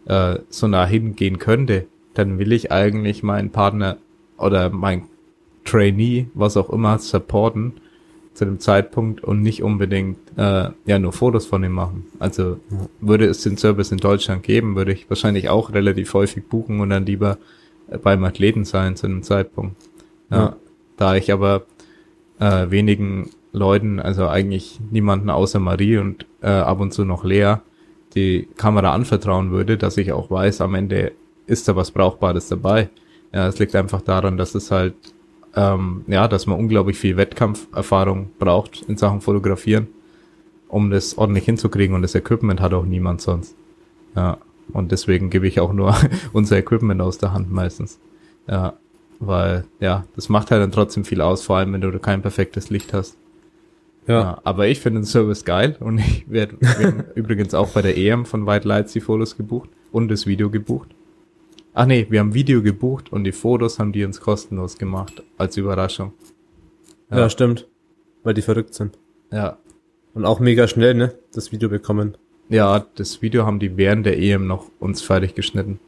äh, so nah hingehen könnte, dann will ich eigentlich meinen Partner oder mein Trainee, was auch immer, supporten zu dem Zeitpunkt und nicht unbedingt äh, ja nur Fotos von ihm machen. Also würde es den Service in Deutschland geben, würde ich wahrscheinlich auch relativ häufig buchen und dann lieber äh, beim Athleten sein zu einem Zeitpunkt. Ja. Ja. Da ich aber äh, wenigen Leuten, also eigentlich niemanden außer Marie und äh, ab und zu noch Lea, die Kamera anvertrauen würde, dass ich auch weiß, am Ende ist da was Brauchbares dabei. Ja, es liegt einfach daran, dass es halt, ähm, ja, dass man unglaublich viel Wettkampferfahrung braucht in Sachen Fotografieren, um das ordentlich hinzukriegen und das Equipment hat auch niemand sonst. Ja, und deswegen gebe ich auch nur [LAUGHS] unser Equipment aus der Hand meistens. Ja, weil, ja, das macht halt dann trotzdem viel aus, vor allem wenn du kein perfektes Licht hast. Ja. Ja, aber ich finde den Service geil und [LAUGHS] ich werde werd [LAUGHS] übrigens auch bei der EM von White Lights die Fotos gebucht und das Video gebucht. Ach nee, wir haben Video gebucht und die Fotos haben die uns kostenlos gemacht als Überraschung. ja. Ja. stimmt. Weil die verrückt sind. Ja. Und auch mega schnell, ne? Das Video bekommen. Ja, das Video haben die während der EM noch uns fertig geschnitten.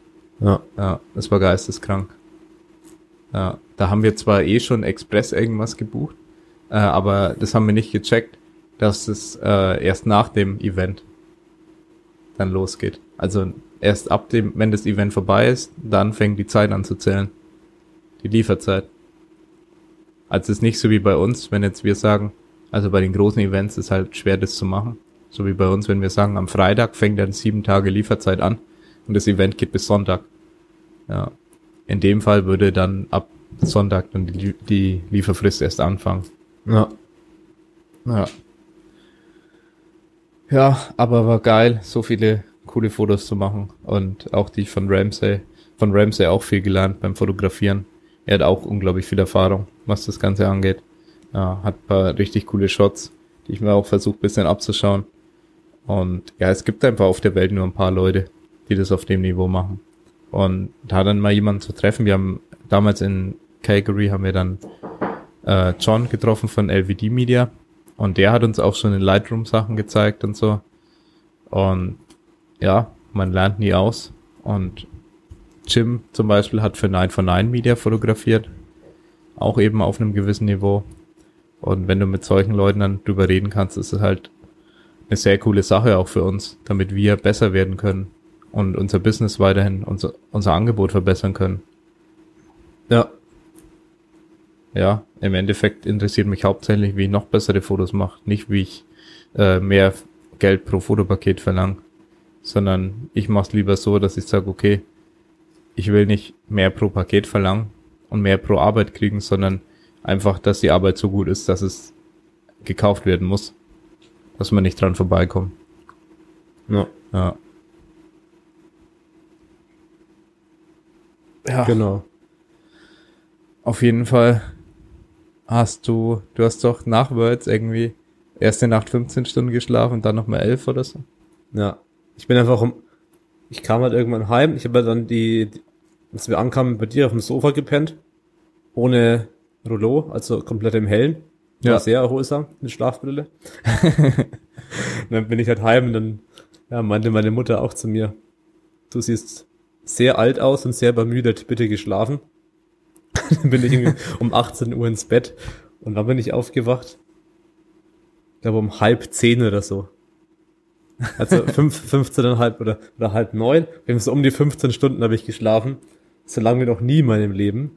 Ja. Ja, das war geisteskrank. Ja, da haben wir zwar eh schon Express irgendwas gebucht, äh, aber das haben wir nicht gecheckt, dass es äh, erst nach dem Event dann losgeht. Also erst ab dem, wenn das Event vorbei ist, dann fängt die Zeit an zu zählen. Die Lieferzeit. Also es ist nicht so wie bei uns, wenn jetzt wir sagen, also bei den großen Events ist halt schwer das zu machen. So wie bei uns, wenn wir sagen, am Freitag fängt dann sieben Tage Lieferzeit an und das Event geht bis Sonntag. Ja. In dem Fall würde dann ab Sonntag dann die, die Lieferfrist erst anfangen. Ja. Ja. Ja, aber war geil, so viele coole Fotos zu machen und auch die von Ramsey, von Ramsey auch viel gelernt beim Fotografieren. Er hat auch unglaublich viel Erfahrung, was das Ganze angeht. Ja, hat ein paar richtig coole Shots, die ich mir auch versucht bisschen abzuschauen. Und ja, es gibt einfach auf der Welt nur ein paar Leute, die das auf dem Niveau machen. Und da dann mal jemanden zu treffen, wir haben damals in Calgary haben wir dann äh, John getroffen von LVD Media und der hat uns auch schon in Lightroom Sachen gezeigt und so. Und ja, man lernt nie aus. Und Jim zum Beispiel hat für 9 von 9 Media fotografiert. auch eben auf einem gewissen Niveau. Und wenn du mit solchen Leuten dann drüber reden kannst, ist es halt eine sehr coole Sache auch für uns, damit wir besser werden können und unser Business weiterhin, unser, unser Angebot verbessern können. Ja. Ja, im Endeffekt interessiert mich hauptsächlich, wie ich noch bessere Fotos mache, nicht wie ich äh, mehr Geld pro Fotopaket verlange, sondern ich mache es lieber so, dass ich sage, okay, ich will nicht mehr pro Paket verlangen und mehr pro Arbeit kriegen, sondern einfach, dass die Arbeit so gut ist, dass es gekauft werden muss, dass man nicht dran vorbeikommt. Ja. Ja. Ja. Genau. Auf jeden Fall hast du, du hast doch nach Words irgendwie erste Nacht 15 Stunden geschlafen und dann nochmal 11 oder so. Ja. Ich bin einfach um, ich kam halt irgendwann heim, ich habe dann die, die, als wir ankamen, bei dir auf dem Sofa gepennt, ohne Rouleau, also komplett im Hellen. War Ja. sehr erholsam, eine Schlafbrille. und [LAUGHS] dann bin ich halt heim und dann ja, meinte meine Mutter auch zu mir, du siehst sehr alt aus und sehr übermüdet, bitte geschlafen. [LAUGHS] dann bin ich um 18 Uhr ins Bett und dann bin ich aufgewacht. Ich glaube um halb zehn oder so. Also [LAUGHS] fünf, 15,5 oder, oder halb neun. So um die 15 Stunden habe ich geschlafen. So lange wie noch nie in meinem Leben.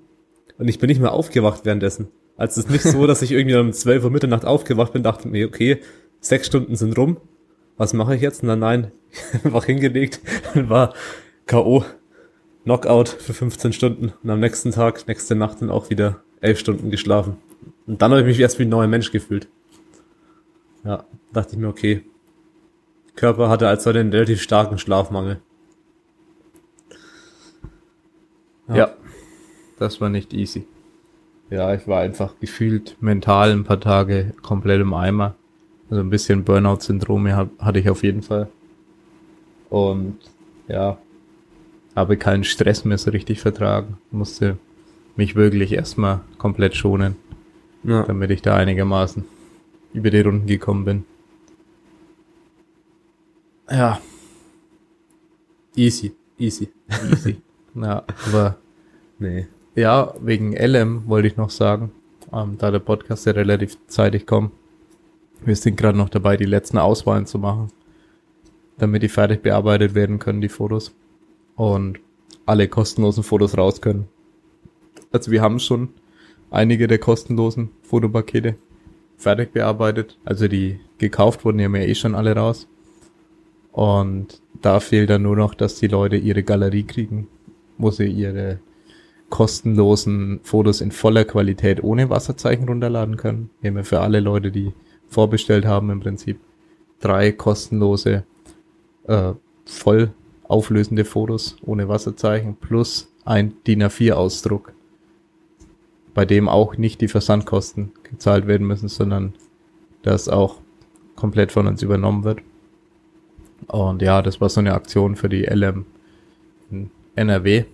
Und ich bin nicht mehr aufgewacht währenddessen. Also es ist nicht so, [LAUGHS] dass ich irgendwie um 12 Uhr Mitternacht aufgewacht bin, dachte mir, okay, sechs Stunden sind rum. Was mache ich jetzt? Na nein, einfach hingelegt und war K.O. Knockout für 15 Stunden. Und am nächsten Tag, nächste Nacht dann auch wieder elf Stunden geschlafen. Und dann habe ich mich erst wie ein neuer Mensch gefühlt. Ja, dachte ich mir, okay. Körper hatte also einen relativ starken Schlafmangel. Ja. Das war nicht easy. Ja, ich war einfach gefühlt mental ein paar Tage komplett im Eimer. Also ein bisschen Burnout-Syndrom hab- hatte ich auf jeden Fall. Und ja, habe keinen Stress mehr so richtig vertragen. Musste mich wirklich erstmal komplett schonen, Ja. damit ich da einigermaßen über die Runden gekommen bin. Ja, Easy, easy. easy. [LAUGHS] ja, aber Nee. Ja, wegen LM wollte ich noch sagen, ähm, da der Podcast ja relativ zeitig kommt. Wir sind gerade noch dabei, die letzten Auswahlen zu machen, damit die fertig bearbeitet werden können, die Fotos. Und alle kostenlosen Fotos raus können. Also wir haben schon einige der kostenlosen Fotopakete fertig bearbeitet. Also die gekauft wurden, die haben ja eh schon alle raus. Und da fehlt dann nur noch, dass die Leute ihre Galerie kriegen, wo sie ihre kostenlosen Fotos in voller Qualität ohne Wasserzeichen runterladen können. Wir haben ja für alle Leute, die vorbestellt haben, im Prinzip drei kostenlose, äh, voll auflösende Fotos ohne Wasserzeichen plus ein DIN A4-Ausdruck, bei dem auch nicht die Versandkosten gezahlt werden müssen, sondern das auch komplett von uns übernommen wird. Und ja, das war so eine Aktion für die LM in NRW.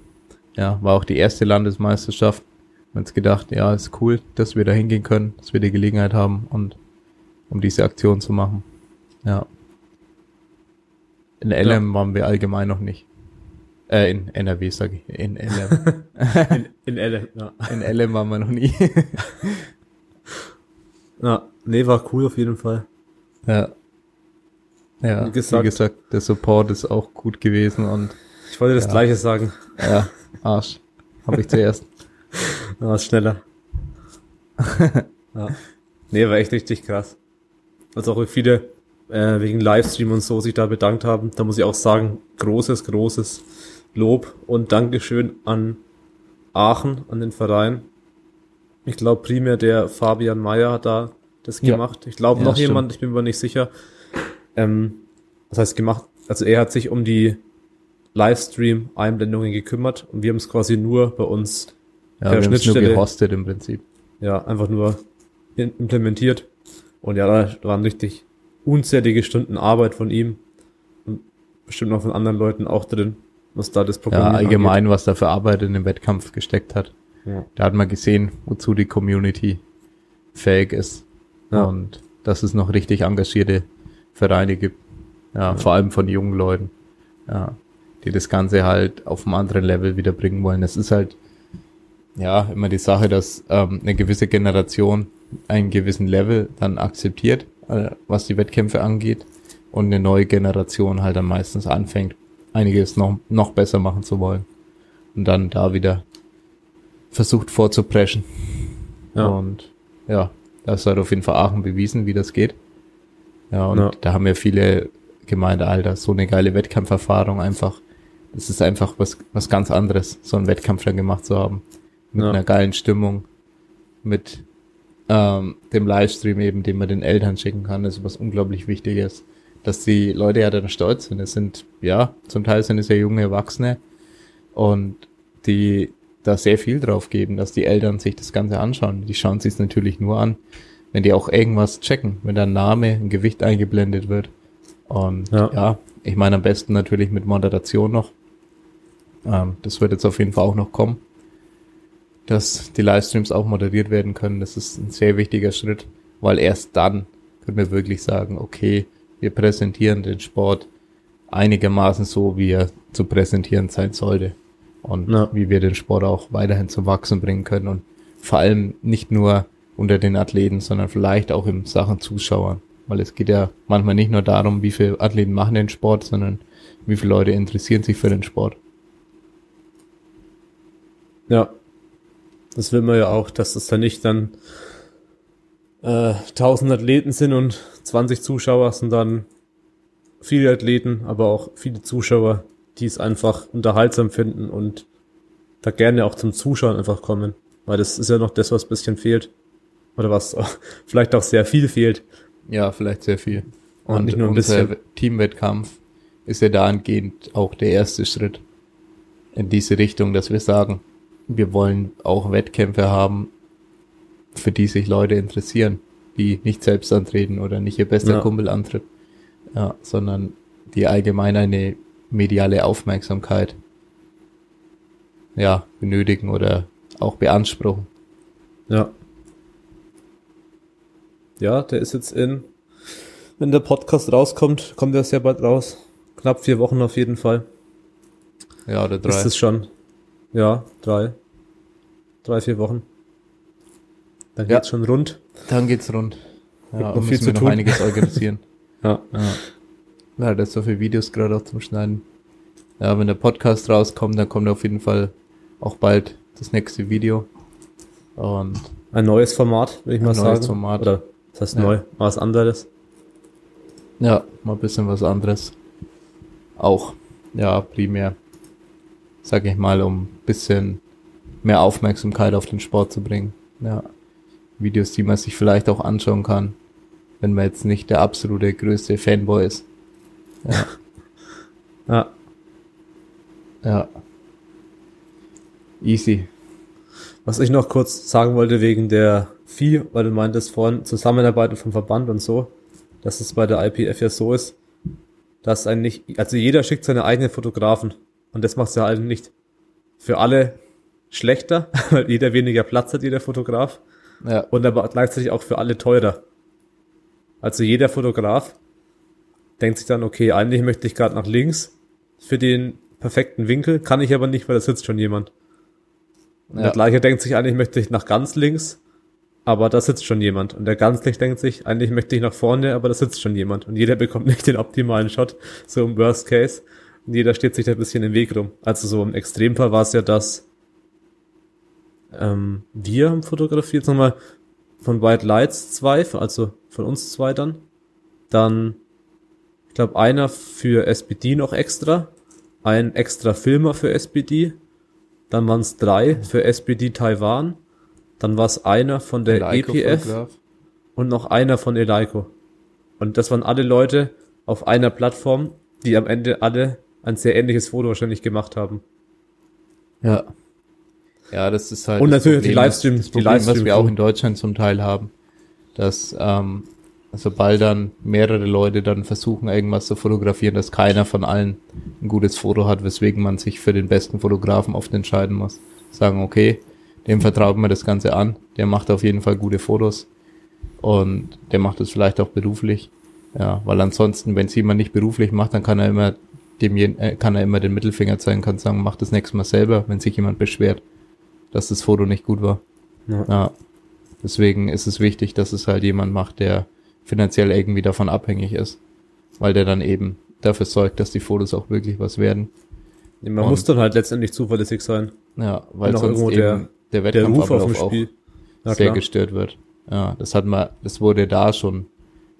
Ja, war auch die erste Landesmeisterschaft. Wir haben uns gedacht, ja, ist cool, dass wir da hingehen können, dass wir die Gelegenheit haben und um diese Aktion zu machen. Ja. In LM waren wir allgemein noch nicht. Äh, in NRW sag ich. In LM. [LAUGHS] In, in LM, ja. In LM waren wir noch nie. [LAUGHS] ja. Nee, war cool auf jeden Fall. ja. Ja, Wie gesagt- wie gesagt, der Support ist auch gut gewesen und Ich wollte das Ja. gleiche sagen. ja, Arsch. Habe ich zuerst. [LAUGHS] Da war schneller. ja. Nee, war echt richtig krass. Also auch wie viele äh, wegen Livestream und so sich da bedankt haben. Da muss ich auch sagen, großes, großes Lob und Dankeschön an Aachen, an den Verein. Ich glaube primär der Fabian Meyer hat da das Ja. gemacht. Ich glaube Ja, noch stimmt. jemand, ich bin mir nicht sicher. Ähm, was heißt gemacht? Also er hat sich um die Livestream-Einblendungen gekümmert und wir haben es quasi nur bei uns Ja, Per wir es nur Schnittstelle. gehostet im Prinzip. ja, einfach nur implementiert. Und ja, da waren richtig unzählige Stunden Arbeit von ihm und bestimmt noch von anderen Leuten auch drin, was da das Ja, Programmieren allgemein, was da für Arbeit in den Wettkampf gesteckt hat. angeht. Da hat man gesehen, wozu die Community fähig ist. Ja. Und dass es noch richtig engagierte Vereine gibt. Ja, vor allem von jungen Leuten. Ja, die das Ganze halt auf einem anderen Level wieder bringen wollen. Es ist halt, ja immer die Sache, dass ähm, eine gewisse Generation einen gewissen Level dann akzeptiert, was die Wettkämpfe angeht und eine neue Generation halt dann meistens anfängt, einiges noch, noch besser machen zu wollen und dann da wieder versucht vorzupreschen. Ja. Und ja, das hat auf jeden Fall Aachen bewiesen, wie das geht. Ja, und ja. da haben ja viele gemeint, Alter, so eine geile Wettkampferfahrung einfach. Das ist einfach was, was ganz anderes, so einen Wettkampf dann gemacht zu haben. Mit ja. einer geilen Stimmung, mit ähm, dem Livestream eben, den man den Eltern schicken kann, ist was unglaublich Wichtiges. Dass die Leute ja dann stolz sind. Es sind, ja, zum Teil sind es ja junge Erwachsene und die da sehr viel drauf geben, dass die Eltern sich das Ganze anschauen. Die schauen sich es natürlich nur an, wenn die auch irgendwas checken, wenn da ein Name, ein Gewicht eingeblendet wird. Und ja, ja ich meine am besten natürlich mit Moderation noch. Ähm, das wird jetzt auf jeden Fall auch noch kommen, dass die Livestreams auch moderiert werden können. Das ist ein sehr wichtiger Schritt, weil erst dann können wir wirklich sagen, okay, wir präsentieren den Sport einigermaßen so, wie er zu präsentieren sein sollte und ja. wie wir den Sport auch weiterhin zum Wachsen bringen können und vor allem nicht nur unter den Athleten, sondern vielleicht auch in Sachen Zuschauern, weil es geht ja manchmal nicht nur darum, wie viele Athleten machen den Sport, sondern wie viele Leute interessieren sich für den Sport. Ja, das will man ja auch, dass es dann nicht dann äh, 1000 Athleten sind und 20 Zuschauer, sondern viele Athleten, aber auch viele Zuschauer, die es einfach unterhaltsam finden und da gerne auch zum Zuschauen einfach kommen. Weil das ist ja noch das, was ein bisschen fehlt. Oder was auch, [LAUGHS] vielleicht auch sehr viel fehlt. Ja, vielleicht sehr viel. Und, und nicht nur ein bisschen. Teamwettkampf ist ja dahingehend auch der erste Schritt in diese Richtung, dass wir sagen, wir wollen auch Wettkämpfe haben, für die sich Leute interessieren, die nicht selbst antreten oder nicht ihr bester ja. Kumpel antritt, ja, sondern die allgemein eine mediale Aufmerksamkeit ja, benötigen oder auch beanspruchen. Ja. Ja, der ist jetzt in, wenn der Podcast rauskommt, kommt er sehr bald raus. Knapp vier Wochen auf jeden Fall. Ja, oder drei. Ist es schon. Ja, drei. Drei, vier Wochen. Dann geht's ja. schon rund. Dann geht's rund. Ja, noch viel zu tun. noch einiges organisieren. [LAUGHS] ja. ja. Ja, das so viele Videos gerade auch zum Schneiden. Ja, wenn der Podcast rauskommt, dann kommt auf jeden Fall auch bald das nächste Video. Und ein neues Format, würde ich mal sagen. Ein neues Format. Oder das heißt ja. neu, was anderes. Ja, mal ein bisschen was anderes. Auch, ja, primär, sag ich mal, um ein bisschen mehr Aufmerksamkeit auf den Sport zu bringen. Ja. Videos, die man sich vielleicht auch anschauen kann, wenn man jetzt nicht der absolute größte Fanboy ist. Ja. [LAUGHS] ja. Ja. Easy. Was ich noch kurz sagen wollte wegen der Vieh, weil du meintest vorhin Zusammenarbeit vom Verband und so, dass es bei der IPF ja so ist, dass eigentlich, also jeder schickt seine eigenen Fotografen und das macht es ja halt nicht für alle schlechter, [LAUGHS] weil jeder weniger Platz hat, jeder Fotograf. Ja. Und aber gleichzeitig auch für alle teurer. Also jeder Fotograf denkt sich dann, okay, eigentlich möchte ich gerade nach links für den perfekten Winkel, kann ich aber nicht, weil da sitzt schon jemand. Und ja. der gleiche denkt sich, eigentlich möchte ich nach ganz links, aber da sitzt schon jemand. Und der ganz links denkt sich, eigentlich möchte ich nach vorne, aber da sitzt schon jemand. Und jeder bekommt [LAUGHS] nicht den optimalen Shot, so im Worst Case. Jeder steht sich da ein bisschen im Weg rum. Also so im Extremfall war es ja, dass ähm, wir haben fotografiert, nochmal von White Lights zwei, also von uns zwei dann. Dann glaube, einer für SPD noch extra, ein extra Filmer für SPD, dann waren es drei für SPD Taiwan, dann war es einer von der Eleiko EPF und noch einer von Eleiko. Und das waren alle Leute auf einer Plattform, die am Ende alle ein sehr ähnliches Foto wahrscheinlich gemacht haben. Ja. Ja, das ist halt. Und natürlich Problem, die Livestreams, die Livestreams, was wir auch in Deutschland zum Teil haben, dass ähm, sobald dann mehrere Leute dann versuchen, irgendwas zu fotografieren, dass keiner von allen ein gutes Foto hat, weswegen man sich für den besten Fotografen oft entscheiden muss. Sagen, okay, dem vertraut man das Ganze an, der macht auf jeden Fall gute Fotos und der macht es vielleicht auch beruflich. Ja, weil ansonsten, wenn es jemand nicht beruflich macht, dann kann er immer dem äh, kann er immer den Mittelfinger zeigen, kann sagen, mach das nächste Mal selber, wenn sich jemand beschwert. dass das Foto nicht gut war. Ja. Ja. Deswegen ist es wichtig, dass es halt jemand macht, der finanziell irgendwie davon abhängig ist. Weil der dann eben dafür sorgt, dass die Fotos auch wirklich was werden. Man Und- muss dann halt letztendlich zuverlässig sein. Ja, weil auch sonst eben der- der, Der Ruf auf Wettkampfablauf dem auch Spiel. Ja, sehr klar. gestört wird. Ja, das hat man, das wurde da schon,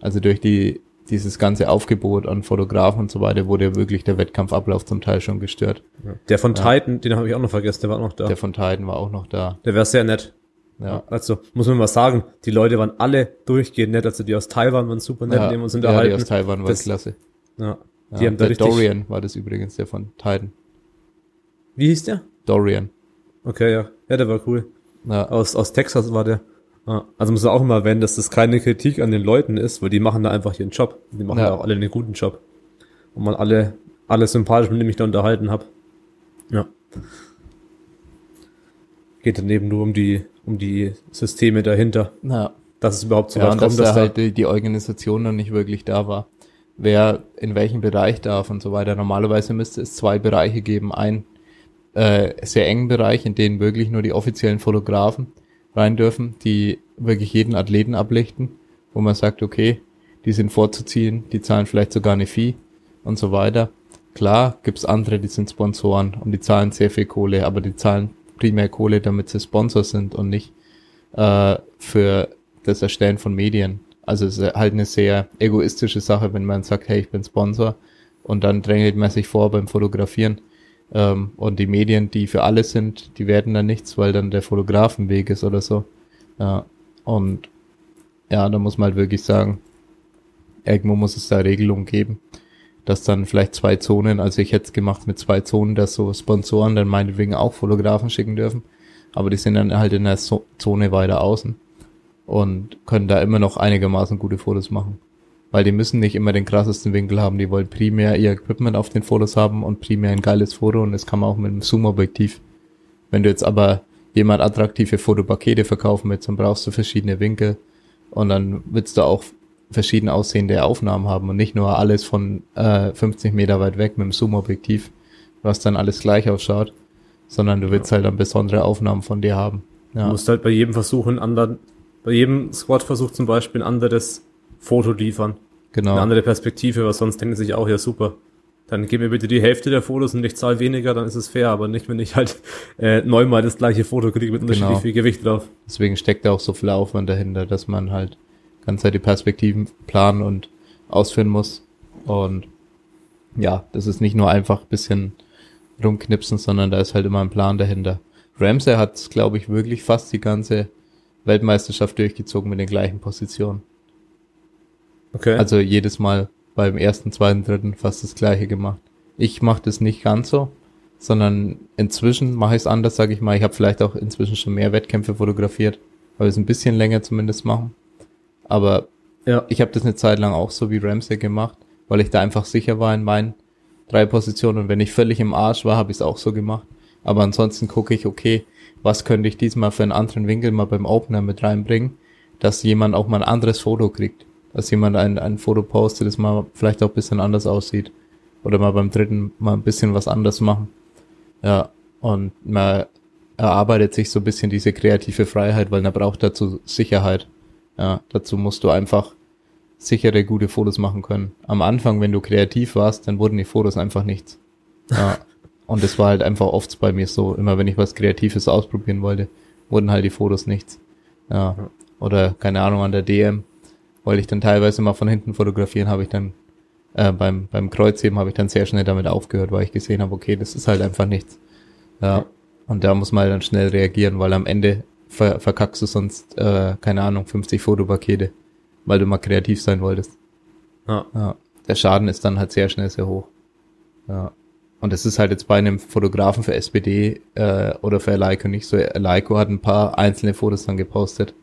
also durch die, dieses ganze Aufgebot an Fotografen und so weiter, wurde wirklich der Wettkampfablauf zum Teil schon gestört. Ja. Der von Titan, den habe ich auch noch vergessen, der war auch noch da. Der von Titan war auch noch da. Der wäre sehr nett. Ja. Also, muss man mal sagen, die Leute waren alle durchgehend nett. Also, die aus Taiwan waren super nett, ja, die haben uns ja, unterhalten. die aus Taiwan war Das- klasse. ja. Ja, Die haben da der richtig, Dorian war das übrigens, der von Titan. Wie hieß der? Dorian. Okay, ja. Ja, der war cool. Ja, Aus, aus Texas war der. Ja. Also muss man auch immer erwähnen, dass das keine Kritik an den Leuten ist, weil die machen da einfach ihren Job. Die machen Ja. da auch alle einen guten Job. Und man alle, alle sympathisch, mit denen ich da unterhalten habe. Ja. Geht dann eben nur um die, um die Systeme dahinter, ja. dass es überhaupt so ja weit und dass kommt, da dass da, halt die, die Organisation noch nicht wirklich da war. Wer in welchem Bereich darf und so weiter. Normalerweise müsste es zwei Bereiche geben. Ein äh, sehr engen Bereich, in den wirklich nur die offiziellen Fotografen rein dürfen, die wirklich jeden Athleten ablichten, wo man sagt, okay, die sind vorzuziehen, die zahlen vielleicht sogar eine Fee und so weiter. Klar gibt's andere, die sind Sponsoren und die zahlen sehr viel Kohle, aber die zahlen primär Kohle, damit sie Sponsor sind und nicht äh, für das Erstellen von Medien. Also es ist halt eine sehr egoistische Sache, wenn man sagt, hey, ich bin Sponsor und dann drängelt man sich vor beim Fotografieren. Ähm, und die Medien, die für alle sind, die werden dann nichts, weil dann der Fotograf im Weg ist oder so. Ja, und ja, da muss man halt wirklich sagen, irgendwo muss es da Regelungen geben, dass dann vielleicht zwei Zonen, also ich hätte es gemacht mit zwei Zonen, dass so Sponsoren dann meinetwegen auch Fotografen schicken dürfen, aber die sind dann halt in der so Zone weiter außen und können da immer noch einigermaßen gute Fotos machen. Weil die müssen nicht immer den krassesten Winkel haben, die wollen primär ihr Equipment auf den Fotos haben und primär ein geiles Foto. Und das kann man auch mit einem Zoom-Objektiv. Wenn du jetzt aber jemand attraktive Fotopakete verkaufen willst, dann brauchst du verschiedene Winkel. Und dann willst du auch verschieden aussehende Aufnahmen haben und nicht nur alles von äh, 50 Meter weit weg mit dem Zoom-Objektiv, was dann alles gleich ausschaut, sondern du willst halt dann besondere Aufnahmen von dir haben. du Ja, musst halt bei jedem Versuch einen anderen, bei jedem Squad-Versuch zum Beispiel ein anderes Foto liefern. Eine genau. andere Perspektive, weil sonst denken sie sich auch, ja super. Dann gib mir bitte die Hälfte der Fotos und ich zahle weniger, dann ist es fair, aber nicht, wenn ich halt [LAUGHS] äh, neunmal das gleiche Foto kriege mit unterschiedlich Genau. viel Gewicht drauf. Deswegen steckt da auch so viel Aufwand dahinter, dass man halt ganz Zeit die Perspektiven planen und ausführen muss. Und ja, das ist nicht nur einfach ein bisschen rumknipsen, sondern da ist halt immer ein Plan dahinter. Ramsey hat, glaube ich, wirklich fast die ganze Weltmeisterschaft durchgezogen mit den gleichen Positionen. Okay. Also jedes Mal beim ersten, zweiten, dritten fast das gleiche gemacht. Ich mache das nicht ganz so, sondern inzwischen mache ich es anders, sage ich mal. Ich habe vielleicht auch inzwischen schon mehr Wettkämpfe fotografiert, weil wir es ein bisschen länger zumindest machen. Aber ja. ich habe das eine Zeit lang auch so wie Ramsey gemacht, weil ich da einfach sicher war in meinen drei Positionen. Und wenn ich völlig im Arsch war, habe ich es auch so gemacht. Aber ansonsten gucke ich, okay, was könnte ich diesmal für einen anderen Winkel mal beim Opener mit reinbringen, dass jemand auch mal ein anderes Foto kriegt. Dass jemand ein, ein Foto postet, das mal vielleicht auch ein bisschen anders aussieht. Oder mal beim dritten mal ein bisschen was anders machen. Ja, und man erarbeitet sich so ein bisschen diese kreative Freiheit, weil man braucht dazu Sicherheit. Ja, dazu musst du einfach sichere, gute Fotos machen können. Am Anfang, wenn du kreativ warst, dann wurden die Fotos einfach nichts. Ja. [LAUGHS] Und das war halt einfach oft bei mir so. Immer wenn ich was Kreatives ausprobieren wollte, wurden halt die Fotos nichts. Ja. Oder, keine Ahnung, an der DM wollte ich dann teilweise mal von hinten fotografieren, habe ich dann äh, beim, beim Kreuzheben habe ich dann sehr schnell damit aufgehört, weil ich gesehen habe, okay, das ist halt einfach nichts. Ja. Und da muss man halt dann schnell reagieren, weil am Ende ver verkackst du sonst, äh, keine Ahnung, 50 Fotopakete, weil du mal kreativ sein wolltest. Ja. Ja. Der Schaden ist dann halt sehr schnell sehr hoch. Ja. Und das ist halt jetzt bei einem Fotografen für SPD äh, oder für Leico nicht so. Leico hat ein paar einzelne Fotos dann gepostet.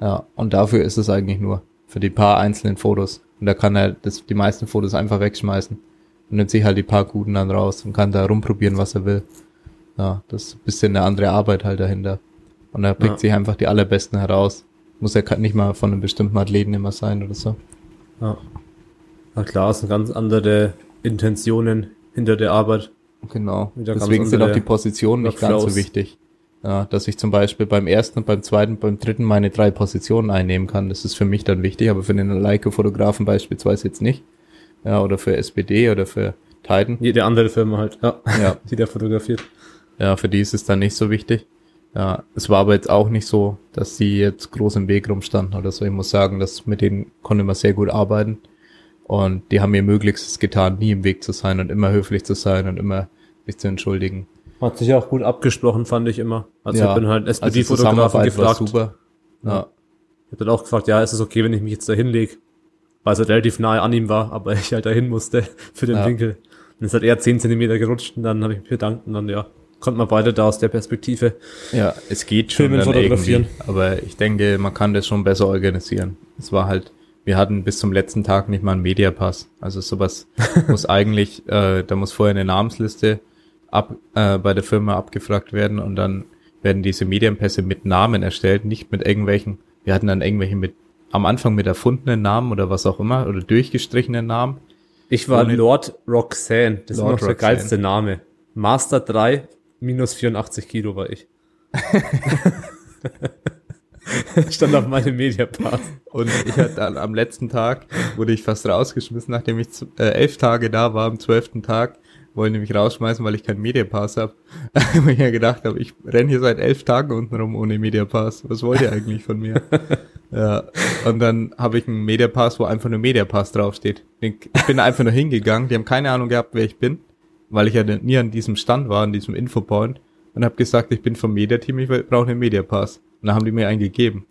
Ja, und dafür ist es eigentlich nur. Für die paar einzelnen Fotos. Und da kann er das, die meisten Fotos einfach wegschmeißen. Und nimmt sich halt die paar guten dann raus und kann da rumprobieren, was er will. Ja, das ist ein bisschen eine andere Arbeit halt dahinter. Und er pickt Ja. sich einfach die allerbesten heraus. Muss ja nicht mal von einem bestimmten Athleten immer sein oder so. ja. Na klar, es sind ganz andere Intentionen hinter der Arbeit. Genau. Deswegen sind auch die Positionen nicht ganz so wichtig. Ja, dass ich zum Beispiel beim ersten und beim zweiten, beim dritten meine drei Positionen einnehmen kann. Das ist für mich dann wichtig, aber für den Leica-Fotografen beispielsweise jetzt nicht. Ja, oder für SPD oder für Titan. Jede andere Firma halt, ja, Ja, [LAUGHS] die da fotografiert. ja, für die ist es dann nicht so wichtig. Ja, es war aber jetzt auch nicht so, dass die jetzt groß im Weg rumstanden oder so. Ich muss sagen, dass mit denen konnte man sehr gut arbeiten. Und die haben ihr Möglichstes getan, nie im Weg zu sein und immer höflich zu sein und immer sich zu entschuldigen. Hat sich auch gut abgesprochen, fand ich immer. Also Ja, ich bin halt Also SPD-Fotografen war gefragt. super. Ja, Ich hab dann auch gefragt, ja, ist es okay, wenn ich mich jetzt da hinlege? Weil es halt relativ nahe an ihm war, aber [LAUGHS] ich halt dahin musste für den Ja. Winkel. Dann ist halt eher 10 Zentimeter gerutscht und dann habe ich mich bedankt und dann, ja, konnten wir beide da aus der Perspektive. ja, es geht schon Filmen, dann fotografieren. Aber ich denke, man kann das schon besser organisieren. Es war halt, wir hatten bis zum letzten Tag nicht mal einen Mediapass. Also sowas [LAUGHS] muss eigentlich, äh, da muss vorher eine Namensliste ab, äh, bei der Firma abgefragt werden und dann werden diese Medienpässe mit Namen erstellt, nicht mit irgendwelchen, wir hatten dann irgendwelche mit, am Anfang mit erfundenen Namen oder was auch immer, oder durchgestrichenen Namen. Ich war Ohne- Lord Roxanne, das Lord ist noch der geilste Name. Master 3, minus 84 Kilo war ich. [LAUGHS] Stand auf meinem Mediapass. Und ich hatte dann am letzten Tag, wurde ich fast rausgeschmissen, nachdem ich äh, elf Tage da war, am zwölften Tag, wollen die mich rausschmeißen, weil ich keinen Mediapass habe. Wo [LAUGHS] ich mir gedacht habe, ich renn hier seit elf Tagen unten rum ohne Mediapass. Was wollt ihr eigentlich von mir? [LAUGHS] ja. Und dann habe ich einen Mediapass, wo einfach nur Mediapass draufsteht. Ich bin einfach nur hingegangen, die haben keine Ahnung gehabt, wer ich bin, weil ich ja nie an diesem Stand war, an diesem Infopoint und habe gesagt, ich bin vom Mediateam, ich brauche einen Mediapass. Und dann haben die mir einen gegeben.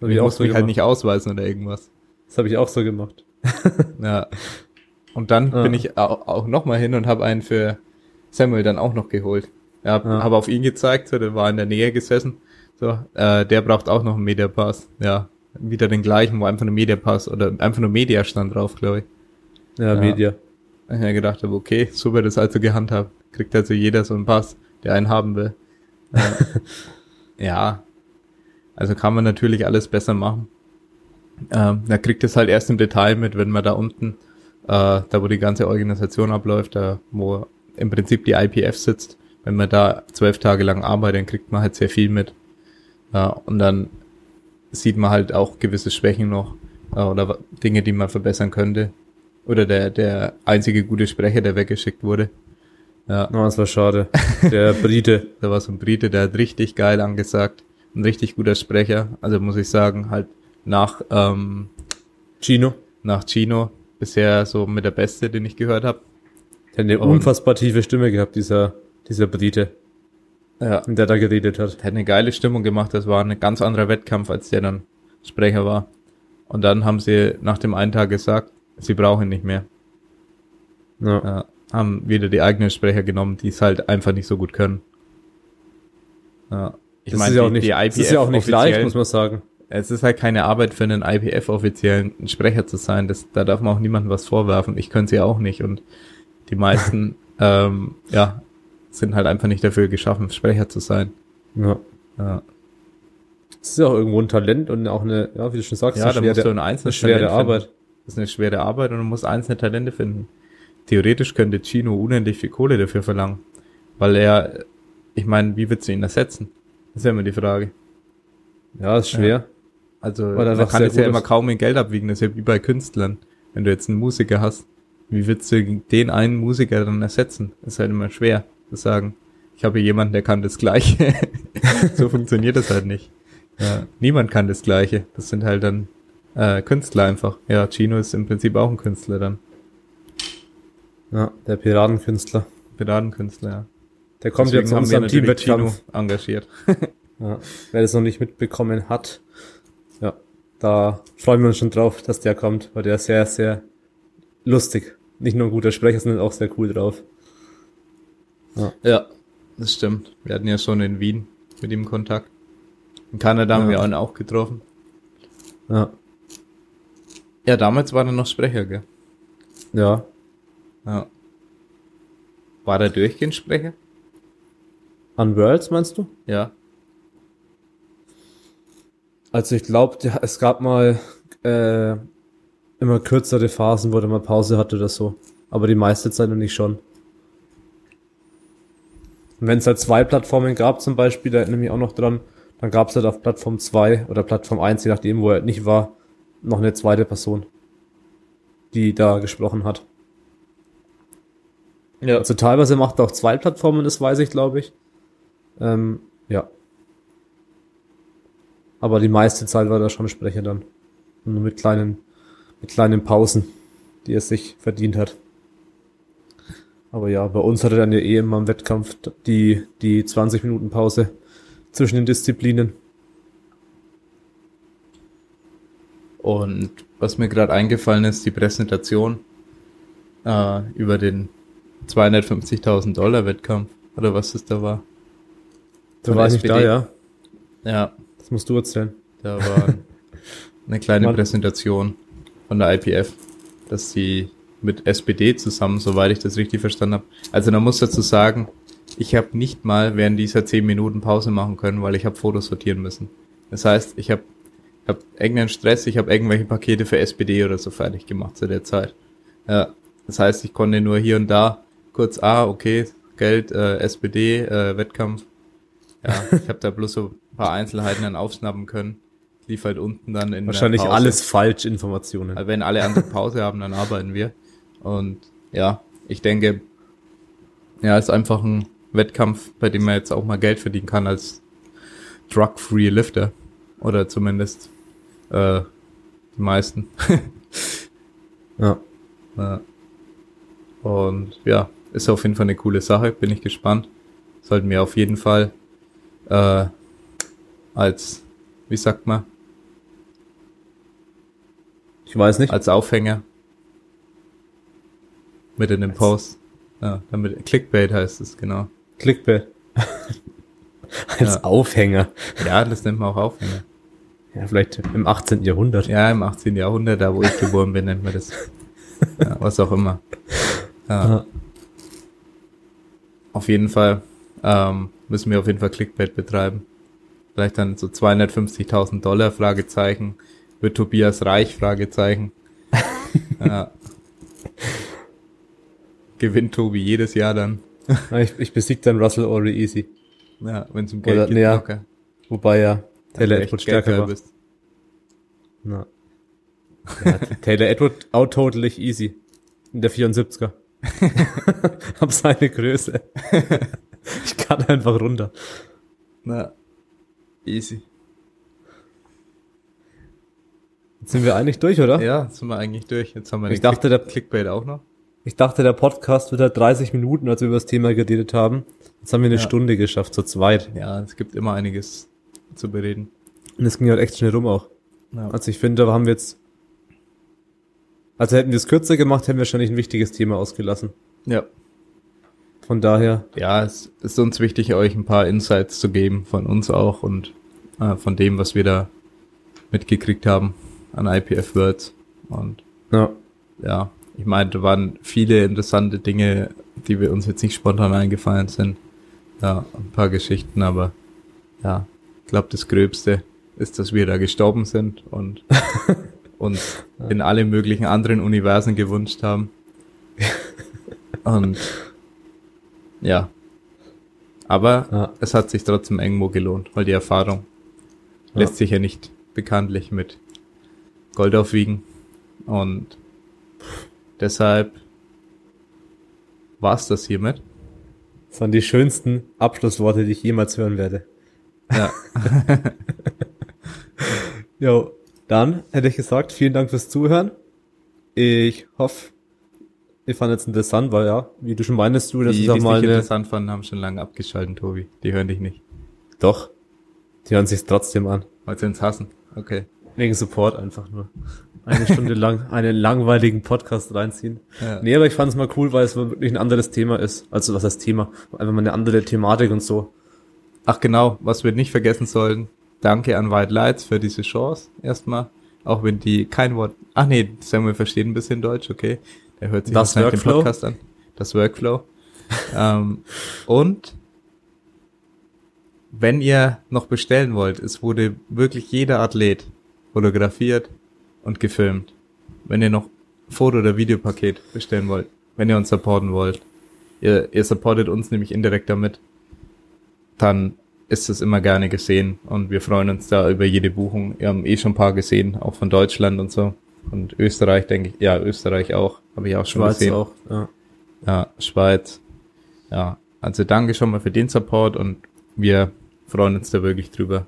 Hab Ich musste so mich halt gemacht. nicht ausweisen oder irgendwas. Das habe ich auch so gemacht. Ja. [LAUGHS] Und dann Ah. bin ich auch, auch nochmal hin und habe einen für Samuel dann auch noch geholt. Ja, Ah. habe auf ihn gezeigt, so, der war in der Nähe gesessen. So, äh, der braucht auch noch einen Mediapass. Ja, wieder den gleichen, wo einfach nur Mediapass oder einfach nur Media stand drauf, glaube ich. Ja, Ja. Media. Ich mir gedacht habe, okay, so wird es also gehandhabt. Kriegt also jeder so einen Pass, der einen haben will. [LAUGHS] Ja, also kann man natürlich alles besser machen. Ähm, da kriegt es halt erst im Detail mit, wenn man da unten, äh, da wo die ganze Organisation abläuft, da wo im Prinzip die IPF sitzt, wenn man da zwölf Tage lang arbeitet, dann kriegt man halt sehr viel mit. Ja, und dann sieht man halt auch gewisse Schwächen noch äh, oder Dinge, die man verbessern könnte. Oder der, der einzige gute Sprecher, der weggeschickt wurde. Ja, Oh, das war schade. Der [LAUGHS] Brite. da war so ein Brite, der hat richtig geil angesagt. Ein richtig guter Sprecher. Also muss ich sagen, halt nach, ähm, Gino. nach Chino bisher so mit der Beste, den ich gehört habe. Der hat eine Und- unfassbar tiefe Stimme gehabt, dieser, dieser Brite, Ja. der da geredet hat. Der hat eine geile Stimmung gemacht. Das war ein ganz anderer Wettkampf, als der dann Sprecher war. Und dann haben sie nach dem einen Tag gesagt, sie brauchen ihn nicht mehr. Ja. Ja, haben wieder die eigenen Sprecher genommen, die es halt einfach nicht so gut können. Ja. Ich meine, ja auch die- nicht, die das ist ja auch nicht leicht, muss man sagen. Es ist halt keine Arbeit für einen IPF-offiziellen Sprecher zu sein. Das, da darf man auch niemandem was vorwerfen. Ich könnte es ja auch nicht. Und die meisten, [LAUGHS] ähm, ja, sind halt einfach nicht dafür geschaffen, Sprecher zu sein. Ja. Ja, Das ist ja auch irgendwo ein Talent und auch eine, ja, wie du schon sagst, ja eine da musst du schwere, ein eine schwere Talent finden. Arbeit. Das ist eine schwere Arbeit und du musst einzelne Talente finden. Theoretisch könnte Chino unendlich viel Kohle dafür verlangen. Weil er, ich meine, wie willst du ihn ersetzen? Das ist ja immer die Frage. Ja, ist schwer. Also Weil er man kann es ja immer kaum in Geld abwiegen, das ist ja wie bei Künstlern. Wenn du jetzt einen Musiker hast, wie willst du den einen Musiker dann ersetzen? Das ist halt immer schwer zu sagen. Ich habe hier jemanden, der kann das Gleiche. [LAUGHS] so funktioniert das halt nicht. Ja, niemand kann das Gleiche. Das sind halt dann äh, Künstler einfach. Ja, Chino ist im Prinzip auch ein Künstler dann. Ja, der Piratenkünstler. Piratenkünstler, ja. Der kommt Deswegen jetzt zu wir unserem Teamwettkampf. Chino engagiert. Ja, wer das noch nicht mitbekommen hat, da freuen wir uns schon drauf, dass der kommt, weil der ist sehr, sehr lustig. Nicht nur ein guter Sprecher, sondern auch sehr cool drauf. Ja, das stimmt. Wir hatten ja schon in Wien mit ihm Kontakt. In Kanada haben Ja. wir ihn auch getroffen. Ja, Ja, damals war er noch Sprecher, gell? ja. Ja. War der durchgehend Sprecher? An Worlds meinst du? Ja. Also ich glaube, es gab mal äh, immer kürzere Phasen, wo er mal Pause hatte oder so. Aber die meiste Zeit noch nicht schon. Und wenn es halt zwei Plattformen gab zum Beispiel, da erinnere ich mich auch noch dran, dann gab es halt auf Plattform 2 oder Plattform 1, je nachdem, wo er nicht war, noch eine zweite Person, die da gesprochen hat. Ja. Also teilweise macht er auch zwei Plattformen, das weiß ich, glaube ich. Ähm, ja. Aber die meiste Zeit war da schon Sprecher dann. Nur mit kleinen, mit kleinen Pausen, die er sich verdient hat. Aber ja, bei uns hatte dann ja eh immer im Wettkampf die, die 20 Minuten Pause zwischen den Disziplinen. Und was mir gerade eingefallen ist, die Präsentation äh, über den 250.000 Dollar Wettkampf oder was es da war. Da war ich nicht da, ja. Ja. Das musst du erzählen. Da war eine kleine. Präsentation von der IPF, dass sie mit SPD zusammen, soweit ich das richtig verstanden habe. Also da muss dazu sagen, ich habe nicht mal während dieser 10 Minuten Pause machen können, weil ich habe Fotos sortieren müssen. Das heißt, ich habe hab irgendeinen Stress, ich habe irgendwelche Pakete für SPD oder so fertig gemacht zu der Zeit. Ja, das heißt, ich konnte nur hier und da kurz, ah, okay, Geld, äh, SPD, äh, Wettkampf. Ja, ich habe da bloß so ein paar Einzelheiten dann aufschnappen können. Lief halt unten dann in Wahrscheinlich alles falsch Informationen. Also wenn alle andere Pause haben, dann arbeiten wir. Und ja, ich denke, ja, ist einfach ein Wettkampf, bei dem man jetzt auch mal Geld verdienen kann als drug-free Lifter. Oder zumindest äh, die meisten. [LAUGHS] ja. ja. Und ja, ist auf jeden Fall eine coole Sache, bin ich gespannt. Sollten wir auf jeden Fall äh, als, wie sagt man? Ich weiß nicht. Als Aufhänger mit in den Post. Ja, damit Clickbait heißt es, genau. Clickbait. [LAUGHS] Als ja. Aufhänger. Ja, das nennt man auch Aufhänger. Ja, vielleicht im 18. Jahrhundert. Ja, im 18. Jahrhundert, da wo ich geboren bin, nennt man das. Ja, was auch immer. Ja. Auf jeden Fall ähm, müssen wir auf jeden Fall Clickbait betreiben. Vielleicht dann so 250.000 Dollar, Fragezeichen. Wird Tobias reich, Fragezeichen. [LAUGHS] ja. Gewinnt Tobi jedes Jahr dann. ich, ich besieg dann Russell Ori easy. Ja, wenn es um Geld Oder, geht, ja, locker. Wobei ja Taylor Edward stärker war. Bist. Na. [LAUGHS] Ja, Taylor Edward out totally easy. In der 74er. Hab [LAUGHS] seine Größe. [LAUGHS] ich kann einfach runter. Na, easy. Jetzt sind wir eigentlich durch, oder? Ja, sind wir eigentlich durch. Jetzt haben wir ich dachte, der Clickbait auch noch. Ich dachte, der Podcast wird halt 30 Minuten, als wir über das Thema geredet haben. Jetzt haben wir eine ja. Stunde geschafft, zu zweit. Ja, es gibt immer einiges zu bereden. Und es ging halt echt schnell rum auch. Ja. Also ich finde, da haben wir jetzt, also hätten wir es kürzer gemacht, hätten wir wahrscheinlich ein wichtiges Thema ausgelassen. Ja. Von daher. Ja, es ist uns wichtig, euch ein paar Insights zu geben, von uns auch und äh, von dem, was wir da mitgekriegt haben an IPF Words. Und ja, ja ich meine, da waren viele interessante Dinge, die wir uns jetzt nicht spontan eingefallen sind. Ja, ein paar Geschichten, aber ja, ich glaube, das Gröbste ist, dass wir da gestorben sind und [LAUGHS] uns in alle möglichen anderen Universen gewünscht haben. [LAUGHS] und ja. Aber ja. es hat sich trotzdem irgendwo gelohnt, weil die Erfahrung ja. lässt sich ja nicht bekanntlich mit Gold aufwiegen. Und Deshalb war's das hiermit. Das waren die schönsten Abschlussworte, die ich jemals hören werde. Ja. [LAUGHS] jo, dann hätte ich gesagt, vielen Dank fürs Zuhören. Ich hoffe, ihr fandet es interessant, weil ja, wie du schon meinst, du, das die, ist auch mal. Die interessant fanden, haben schon lange abgeschalten, Tobi. Die hören dich nicht. Doch. Die hören sich trotzdem an. Weil sie uns hassen. Okay. Wegen Support einfach nur eine Stunde lang [LAUGHS] einen langweiligen Podcast reinziehen. Ja. Nee, aber ich fand es mal cool, weil es wirklich ein anderes Thema ist. Also was heißt Thema? Einfach mal eine andere Thematik und so. Ach genau, was wir nicht vergessen sollen. Danke an White Lights für diese Chance erstmal. Auch wenn die kein Wort. Ach nee, Samuel versteht ein bisschen Deutsch, okay. Der hört sich das den Podcast an. Das Workflow. [LAUGHS] ähm, und wenn ihr noch bestellen wollt, es wurde wirklich jeder Athlet fotografiert, und gefilmt. Wenn ihr noch Foto- oder Videopaket bestellen wollt, wenn ihr uns supporten wollt. Ihr, ihr supportet uns nämlich indirekt damit. dann ist es immer gerne gesehen und wir freuen uns da über jede Buchung. Wir haben eh schon ein paar gesehen, auch von Deutschland und so. Und Österreich, denke ich, ja, Österreich auch, habe ich auch schon Schweiz gesehen. auch, ja. Ja, Schweiz. Ja, also danke schon mal für den Support und wir freuen uns da wirklich drüber.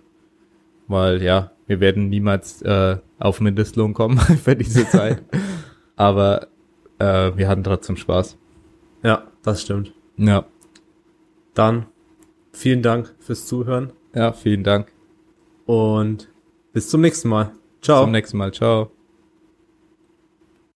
Weil ja, wir werden niemals äh, auf Mindestlohn kommen [LAUGHS] für diese [LAUGHS] Zeit. Aber äh, wir hatten trotzdem Spaß. Ja, das stimmt. Ja. Dann vielen Dank fürs Zuhören Ja, vielen Dank. und bis zum nächsten Mal. Ciao. Zum nächsten Mal. Ciao.